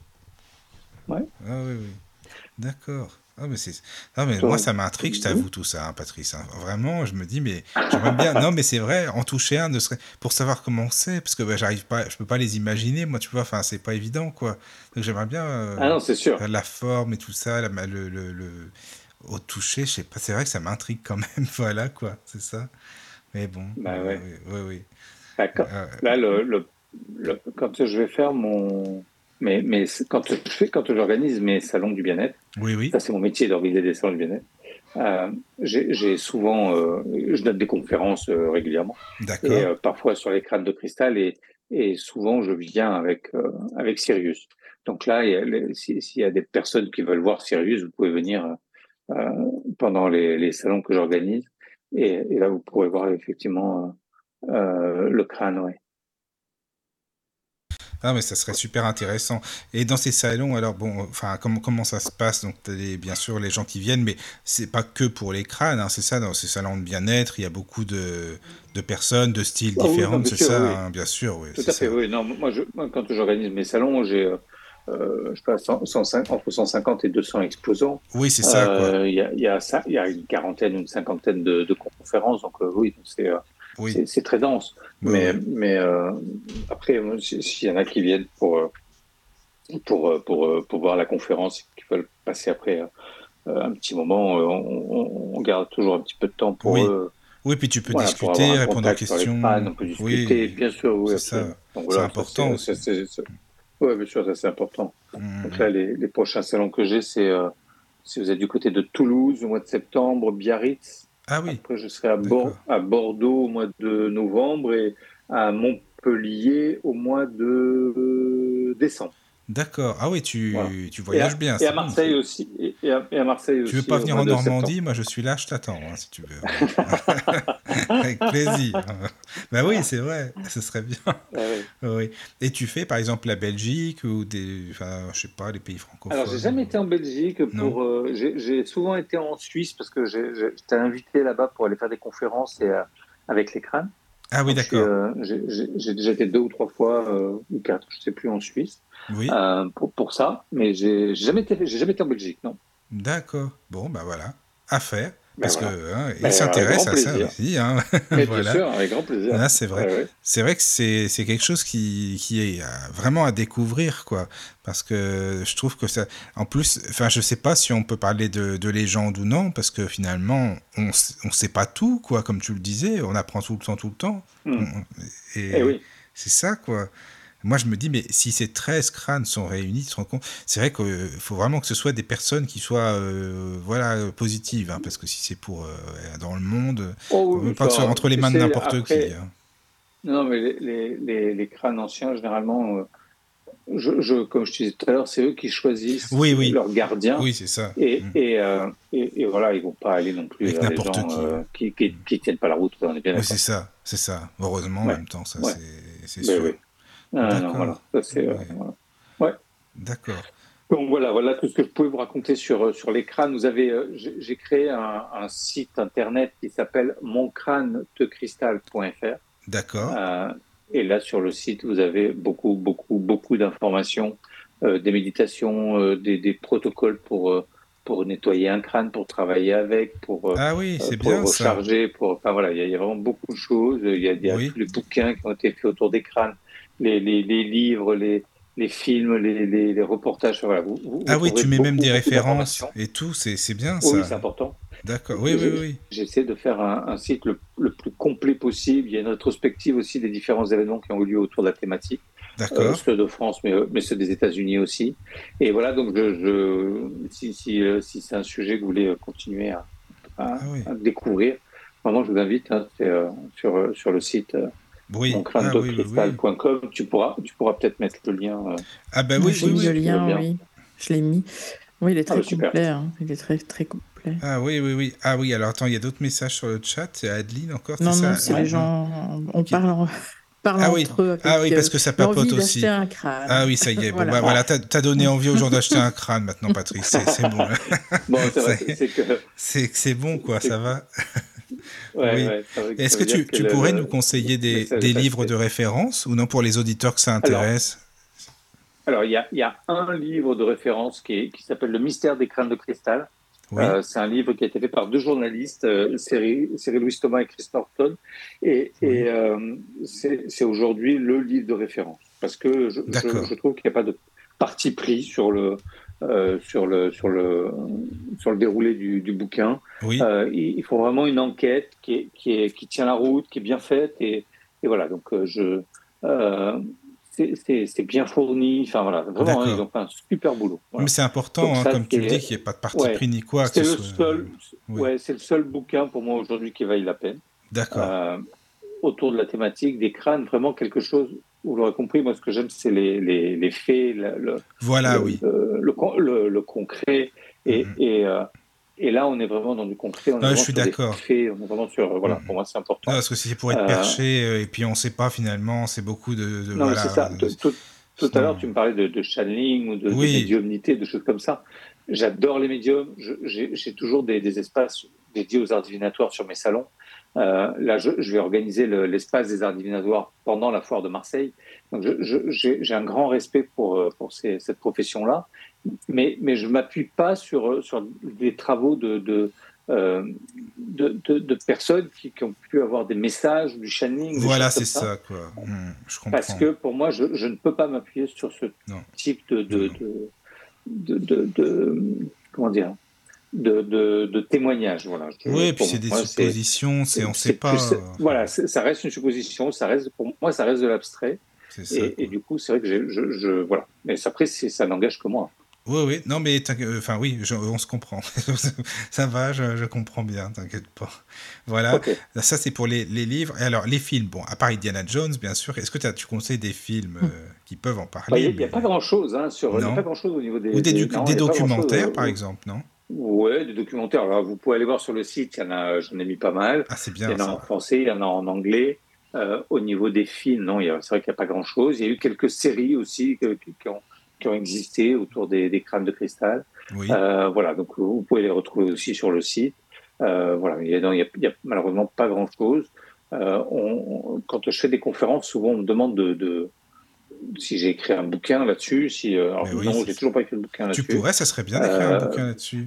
Ouais. Ah oui, oui. D'accord. Ah, mais c'est... Ah, mais moi, ça m'intrigue, je t'avoue, tout ça, hein, Patrice. hein. Vraiment, je me dis, mais j'aimerais bien. Non, mais c'est vrai, en toucher un, ne serait... pour savoir comment c'est, parce que bah, j'arrive pas, je peux pas les imaginer, moi, tu vois, enfin, c'est pas évident, quoi. Donc, j'aimerais bien. euh, Ah non, c'est sûr. la forme et tout ça, la, le, le, le- au toucher, je sais pas, c'est vrai que ça m'intrigue quand même, voilà quoi, c'est ça. Mais bon, Bah euh, ouais. oui, oui, oui. Bah, quand- Euh, Là, le, le, le- quand je vais faire mon, mais, mais quand je fais, quand j'organise mes salons du bien-être, oui, oui, ça c'est mon métier d'organiser des salons du bien-être. Euh, j'ai souvent, euh, je donne des conférences euh, régulièrement et euh, parfois sur les crânes de cristal et, et souvent je viens avec euh, avec Sirius. Donc là, si- s'il y a des personnes qui veulent voir Sirius, vous pouvez venir euh, pendant les, les salons que j'organise et, et là vous pourrez voir effectivement le crâne, ouais. Ah, mais ça serait super intéressant. Et dans ces salons, alors bon, enfin, comment, comment ça se passe? Donc, bien sûr les gens qui viennent, mais c'est pas que pour les crânes, hein, c'est ça, dans ces salons de bien-être, il y a beaucoup de, de personnes, de styles Ah différents, c'est ça, oui. hein, bien sûr, oui. Tout à fait, ça. oui. Non, moi, je, moi, quand j'organise mes salons, j'ai euh, euh, je sais pas, 100, 105 entre 150 et 200 exposants. Oui, c'est ça. Euh, Il y, a, y, a y a une quarantaine, une cinquantaine de, de conférences, donc euh, oui, c'est Oui. c'est- très dense. Mais euh, après, s'il y en a qui viennent pour, euh, pour, euh, pour, pour voir la conférence et qui veulent passer après un petit moment, on, garde toujours un petit peu de temps pour Oui, eux. Oui, puis tu peux Voilà, discuter, répondre aux questions. crânes, on peut discuter, Oui, bien sûr, oui, c'est ça. Donc voilà, important Ouais, bien sûr, ça c'est important. Mhm. Donc là, les, les prochains salons que j'ai, c'est euh, si vous êtes du côté de Toulouse au mois de septembre, Biarritz. Ah oui, Après, je serai à, à Bordeaux au mois de novembre et à Montpellier au mois de euh, décembre. D'accord. Ah oui, tu, Voilà. tu Et à, voyages bien. et à Marseille aussi. Et, à, et à Marseille Tu veux aussi pas venir en Normandie? Moi, je suis là, je t'attends, hein, si tu veux. Avec plaisir. Ben oui, c'est vrai, ce serait bien. Ah. Oui. Et tu fais, par exemple, la Belgique ou des, enfin, je sais pas, les pays francophones? Alors, j'ai jamais été en Belgique. Pour, euh, j'ai souvent été en Suisse parce que j'étais invité là-bas pour aller faire des conférences et, euh, avec les crânes. Ah oui, d'accord. euh, J'ai déjà été deux ou trois fois, euh, ou quatre, je sais plus, en Suisse Oui, euh, pour, pour ça. Mais j'ai jamais été, jamais été en Belgique, non. d'accord. Bon, ben voilà. À faire. parce voilà. que hein, Ben, il s'intéresse à ça aussi. Hein. Mais voilà. Bien sûr, avec grand plaisir. Ah, c'est vrai. Ouais, ouais. C'est vrai que c'est quelque chose qui, qui est euh, vraiment à découvrir, quoi. Parce que je trouve que ça. En plus, enfin, je sais pas si on peut parler de, de légende ou non, parce que finalement, on on sait pas tout, quoi, comme tu le disais, on apprend tout le temps, tout le temps. Hmm. On- Et Eh oui. c'est ça, quoi. Moi, je me dis, mais si ces 13 crânes sont réunis, tu te rends compte C'est vrai qu'il faut vraiment que ce soit des personnes qui soient euh, voilà, euh, positives, hein, parce que si c'est pour euh, dans le monde, Oh, oui, pas que ce soit enfin, entre les mains de n'importe qui. hein. Non, mais les, les, les, les crânes anciens, généralement, euh, je, je, comme je te disais tout à l'heure, c'est eux qui choisissent Oui, oui. leurs gardiens. Oui, c'est ça. Et, Mm. et, euh, et, et voilà, ils vont pas aller non plus Avec vers les n'importe gens qui, euh, qui, qui, qui tiennent pas la route. On est bien Oui, c'est ça, c'est ça. Heureusement, en même temps, ça, Ouais. c'est Mais sûr. Non, D'accord. voilà. Euh, Ouais. voilà. D'accord. Donc voilà, voilà tout ce que je pouvais vous raconter sur, euh, sur les crânes. Vous avez, euh, j'ai créé un, un site internet qui s'appelle moncrânetecristal.fr. D'accord. Euh, et là, sur le site, vous avez beaucoup, beaucoup, beaucoup d'informations, euh, des méditations, euh, des, des protocoles pour, pour nettoyer un crâne, pour travailler avec, pour, Ah oui, pour bien ça. recharger. Pour, enfin voilà, il y, a- il y a vraiment beaucoup de choses. Il y a, y a Oui. tous les bouquins qui ont été faits autour des crânes, les, les, les livres, les, les films, les, les, les reportages. Voilà, vous, vous- Ah oui, tu mets même des références et tout, c'est c'est bien Oui, c'est ça. important. D'accord. Oui, oui, oui. J'essaie de faire un, un site le, le plus complet possible. Il y a une rétrospective aussi des différents événements qui ont eu lieu autour de la thématique. Euh, D'accord. ceux de France, mais, euh, mais ceux des États-Unis aussi. Et voilà, donc je, je, si, si, euh, si c'est un sujet que vous voulez euh, continuer à, à, Ah oui. à découvrir, vraiment, je vous invite hein, euh, sur, euh, sur le site euh, Oui. Ah oui, oui, oui. moncrânedecristal.com. Tu pourras, tu pourras peut-être mettre le lien. euh, Ah ben oui, j'ai oui, mis oui. le lien, bien. oui. Je l'ai mis. Oui, il est Ah, très bah, complet. hein. Il est très, très complet. Ah oui, oui, oui. Ah oui, alors attends, il y a d'autres messages sur le chat. C'est Adeline encore, c'est Non, ça non, c'est Ouais. les gens. On Qui- parle, en- parle Ah oui. entre eux. Ah oui, parce euh, que ça l'envie papote aussi. un crâne. Ah oui, ça y est. Bon, Voilà. bah voilà, t'as donné envie aux gens d'acheter un crâne maintenant, Patrice. C'est bon. Bon, c'est que. C'est c'est bon, quoi, ça va. Ouais, Oui. Est-ce que tu, pourrais le- nous conseiller des, livres de référence ou non pour les auditeurs que ça intéresse? Alors, il y a, il y a un livre de référence qui, s'appelle Le mystère des crânes de cristal. Oui. Euh, c'est un livre qui a été fait par deux journalistes, euh, Cyril Louis Thomas et Chris Norton. Et, euh, c'est aujourd'hui le livre de référence. Parce que je, D'accord. je, je trouve qu'il n'y a pas de parti pris sur le, euh, sur le, sur le, sur le déroulé du, du bouquin. oui. Euh, il, il faut vraiment une enquête qui, est, qui, est, qui tient la route, qui est bien faite. Et, et voilà, donc euh, je. euh, c'est- bien fourni. Enfin voilà, vraiment, hein, ils ont fait un super boulot. Voilà. Mais c'est important, Donc hein, ça, comme tu le dis, qu'il n'y ait pas de parti Ouais. pris ni quoi. C'est ce le soit- seul, oui. ouais, c'est le seul bouquin pour moi aujourd'hui qui vaille la peine. D'accord. Autour de la thématique des crânes, vraiment quelque chose. Vous l'aurez compris, moi ce que j'aime, c'est les, les, les faits, le, voilà, le, oui. le, le con- le- le concret. Et, Mhm. et, euh, et là, on est vraiment dans du concret. On est Ah, je vraiment suis d'accord. on est vraiment sur. Voilà, Mhm. pour moi, c'est important. Non, parce que si c'est pour être Euh, perché euh, et puis on ne sait pas finalement, c'est beaucoup de. de- Non, voilà, c'est ça. de- Tout, à l'heure, tu me parlais de, de channeling ou de, médiumnité, de choses comme ça. J'adore les médiums. J'ai toujours des, des espaces dédiés aux arts divinatoires sur mes salons. Euh, là, je, je vais organiser le- l'espace des arts divinatoires pendant la foire de Marseille. Donc, je- je- j'ai un grand respect pour, euh, pour ces- cette profession-là. Mais, mais je ne m'appuie pas sur, sur des travaux de, de, euh, de, de- de personnes qui, qui ont pu avoir des messages, du channeling. Voilà, c'est ça, quoi. Hmm, je comprends. parce que pour moi, je, je ne peux pas m'appuyer sur ce Non. type de, de, Non. de, de, de- de- comment dire de, de, de témoignage. Voilà. Oui, et puis c'est des suppositions, c'est on ne sait pas. plus- euh, voilà, ça reste une supposition. Ça reste, pour moi, ça reste de l'abstrait. Et, et du coup, c'est vrai que je, je, voilà. Mais après, ça n'engage que moi. Oui, oui, non, mais euh, enfin, oui, je- on se comprend. ça va, je, je comprends bien, t'inquiète pas. Voilà, ça c'est pour les, les livres. Et alors, les films, bon, à part Indiana Jones, bien sûr, est-ce que tu conseilles des films euh, qui peuvent en Bah, parler Il n'y a, mais- pas grand-chose hein, sur. Il y a Non. pas grand-chose au niveau des. Ou des, non, documentaires, par exemple, non? Ouais, des documentaires. Alors, vous pouvez aller voir sur le site. Il y en a. J'en ai mis pas mal. Ah, c'est Il bien y en a en ça. français, il y en a en anglais. Euh, au niveau des films, non, il c'est vrai qu'il n'y a pas grand-chose. Il y a eu quelques séries aussi que- qui, qui ont, qui ont existé autour des, des crânes de cristal. Oui, Euh, voilà, donc vous pouvez les retrouver aussi sur le site. Euh, voilà, il y a, il a- il malheureusement pas grand-chose. Euh, quand je fais des conférences, souvent on me demande de, de- si j'ai écrit un bouquin là-dessus. Si, euh, alors oui, non, j'ai toujours pas écrit de bouquin tu là-dessus. pourrais, ça serait bien d'écrire un euh, bouquin là-dessus.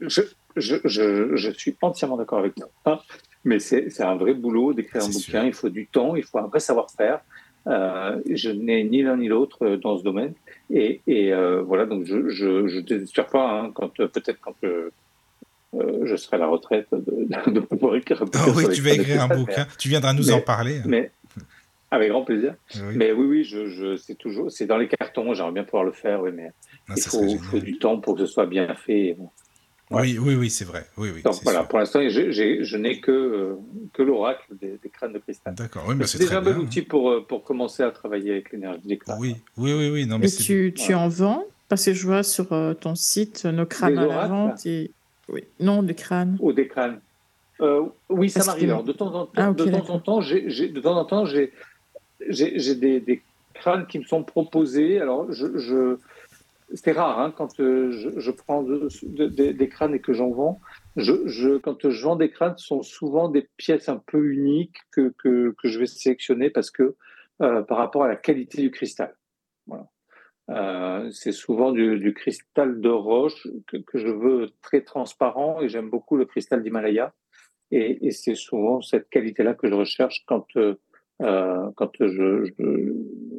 Je, je, je, je, suis entièrement d'accord avec toi. Mais c'est un vrai boulot d'écrire un bouquin. Il faut du temps, il faut un vrai savoir-faire. Euh, je n'ai ni l'un ni l'autre dans ce domaine. Et, et euh, voilà, donc je ne désespère pas hein, quand peut-être quand je serai à la retraite de, de pouvoir écrire un bouquin. Oh, oui, tu vas écrire un bouquin. tu viendras nous en parler. Mais, avec grand plaisir. Mais oui, oui, je, je c'est toujours, c'est dans les cartons. J'aimerais bien pouvoir le faire, oui, mais ah, il faut, faut, du temps pour que ce soit bien fait. Oui, oui, oui, c'est vrai. Oui, oui, Donc voilà, pour l'instant, je n'ai que, euh, que l'oracle des, crânes de cristal. D'accord, oui, mais c'est déjà un bon outil pour, euh, pour commencer à travailler avec l'énergie des crânes. Oui, oui, oui, oui. Non, mais et tu, tu en vends Parce que je vois sur euh, ton site nos crânes à la vente. Et... Oui. Non, des crânes. Ou des crânes. oui, ça m'arrive. De temps en temps, ah, de temps en temps, j'ai, de temps en temps, j'ai, j'ai, des, crânes qui me sont proposés. Alors, c'est rare hein, quand euh, je, prends des crânes et que j'en vends. Quand je vends des crânes, ce sont souvent des pièces un peu uniques que, que, je vais sélectionner parce que euh, par rapport à la qualité du cristal. Euh, c'est souvent du, cristal de roche que, je veux très transparent et j'aime beaucoup le cristal d'Himalaya. Et, c'est souvent cette qualité-là que je recherche quand, quand je,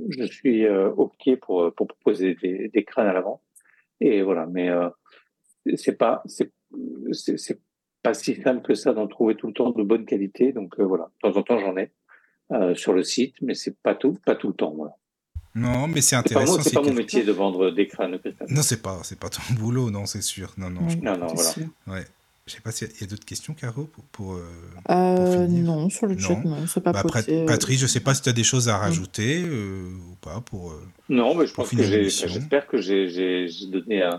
je suis euh, OK pour, pour proposer des, des, crânes à l'avant. Et voilà, mais euh, c'est pas c'est c'est pas si simple que ça d'en trouver tout le temps de bonne qualité. Donc euh, voilà, de temps en temps j'en ai euh, sur le site, mais c'est pas tout pas tout le temps. Voilà. Non, mais c'est intéressant. C'est pas, mon métier de vendre des crânes. Non, c'est pas, c'est pas ton boulot, non, c'est sûr. Non, non. non, non, voilà. Ouais. Je sais pas s'il y a, d'autres questions, Caro, pour, pour, euh, euh Non, sur le chat, non, c'est pas bah, Patrice, je sais pas si tu as des choses à rajouter euh, ou pas pour. Non, mais je pense que j'espère que j'ai donné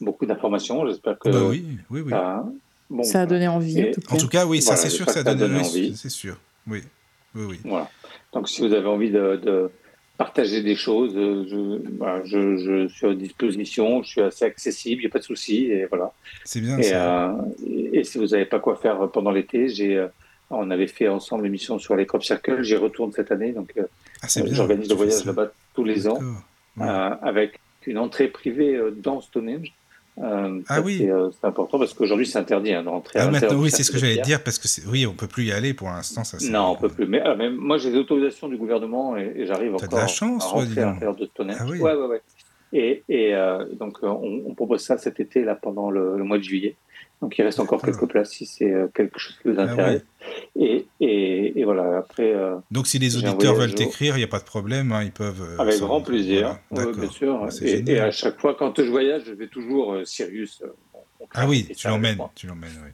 beaucoup d'informations. J'espère que. Bah oui, oui, oui. bon, ça a donné envie. en, tout cas. en tout cas, oui, ça c'est sûr, ça a donné envie. C'est sûr, oui, oui, oui. Voilà. Donc, si vous avez envie de partager des choses. Euh, je, je, suis à disposition, je suis assez accessible, il n'y a pas de souci. Et voilà. C'est bien et, ça. Euh, et, si vous n'avez pas quoi faire pendant l'été, j'ai, euh, on avait fait ensemble l'émission sur les crop circles, j'y retourne cette année. Donc, ah, j'organise le voyage là-bas tous les ans avec une entrée privée dans Stonehenge. Euh, ah oui. Euh, c'est important parce qu'aujourd'hui c'est interdit hein, d'entrer. Ah, maintenant, oui, c'est ce que j'allais dire parce que oui, on peut plus y aller pour l'instant. Ça, non, on peut plus. Mais, euh, moi, j'ai des autorisations du gouvernement et, j'arrive encore de la chance, à rentrer à l'intérieur de Stonehenge. Ah, oui. Ouais, ouais, ouais. Et, et donc, on, propose ça cet été là pendant le mois de juillet. Donc il reste encore quelques places si c'est euh, quelque chose qui vous ah intéresse. et, et, et, voilà, après. Euh, Donc si les auditeurs veulent t'écrire, il n'y a pas de problème, hein, ils peuvent. Euh, Avec grand plaisir, bien sûr. Et, à chaque fois, quand je voyage, je vais toujours Sirius. ah oui, tu l'emmènes, tu l'emmènes, oui.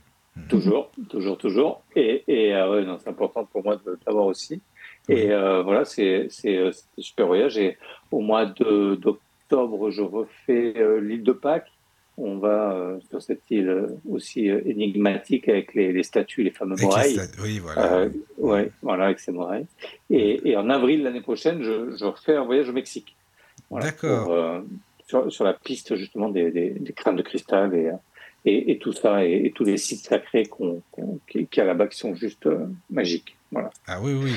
Toujours, toujours, toujours. Et, et ouais, c'est important pour moi de l'avoir aussi. Et voilà, c'est un super voyage. Et au mois d'octobre, je refais l'île de Pâques on va euh, sur cette île euh, aussi euh, énigmatique avec les, statues, les fameux morailles. Oui, voilà. ouais, voilà, avec ces morailles. Et, en avril l'année prochaine, je, refais un voyage au Mexique. D'accord. Sur, la piste justement des, des, crânes de cristal et, et, tout ça, et, tous les sites sacrés qu'on, qu'il y a là-bas qui sont juste magiques. Voilà. Ah oui, oui.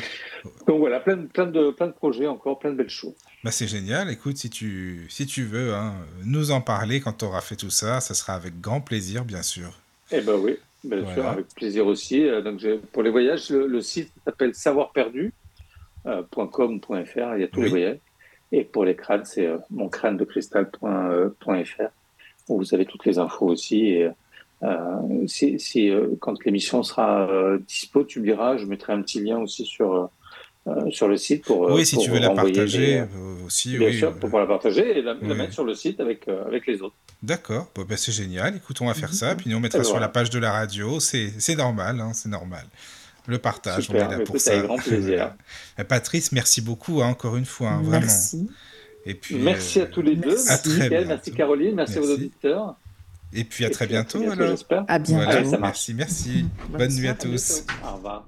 Donc voilà, plein, plein, de, plein de projets encore, plein de belles choses. Bah c'est génial. Écoute, si tu, si tu veux hein, nous en parler quand tu auras fait tout ça, ça sera avec grand plaisir, bien sûr. Eh ben oui, bien sûr, avec plaisir aussi. Euh, donc pour les voyages, le, site s'appelle savoirperdu.com.fr, euh, il y a tous les voyages. Et pour les crânes, c'est euh, moncrânedecristal.fr, où vous avez toutes les infos aussi. Et, si, quand l'émission sera dispo, tu me diras, je mettrai un petit lien aussi sur euh, sur le site pour. Oui, si tu veux la partager euh, aussi. Bien sûr, pour la partager et la, mettre sur le site avec, euh, avec les autres. D'accord, bah, c'est génial. Écoute, on va faire ça, puis nous on mettra sur la page de la radio. C'est normal, hein, c'est normal. Le partage, on est là pour ça. Avec grand plaisir. Patrice, merci beaucoup hein, encore une fois, hein, vraiment. Merci. Et puis, merci à tous les deux. Merci, merci Caroline, merci, aux auditeurs. Et puis à très bientôt, alors. À bientôt. merci, merci. Bonne, nuit à tous. Au revoir.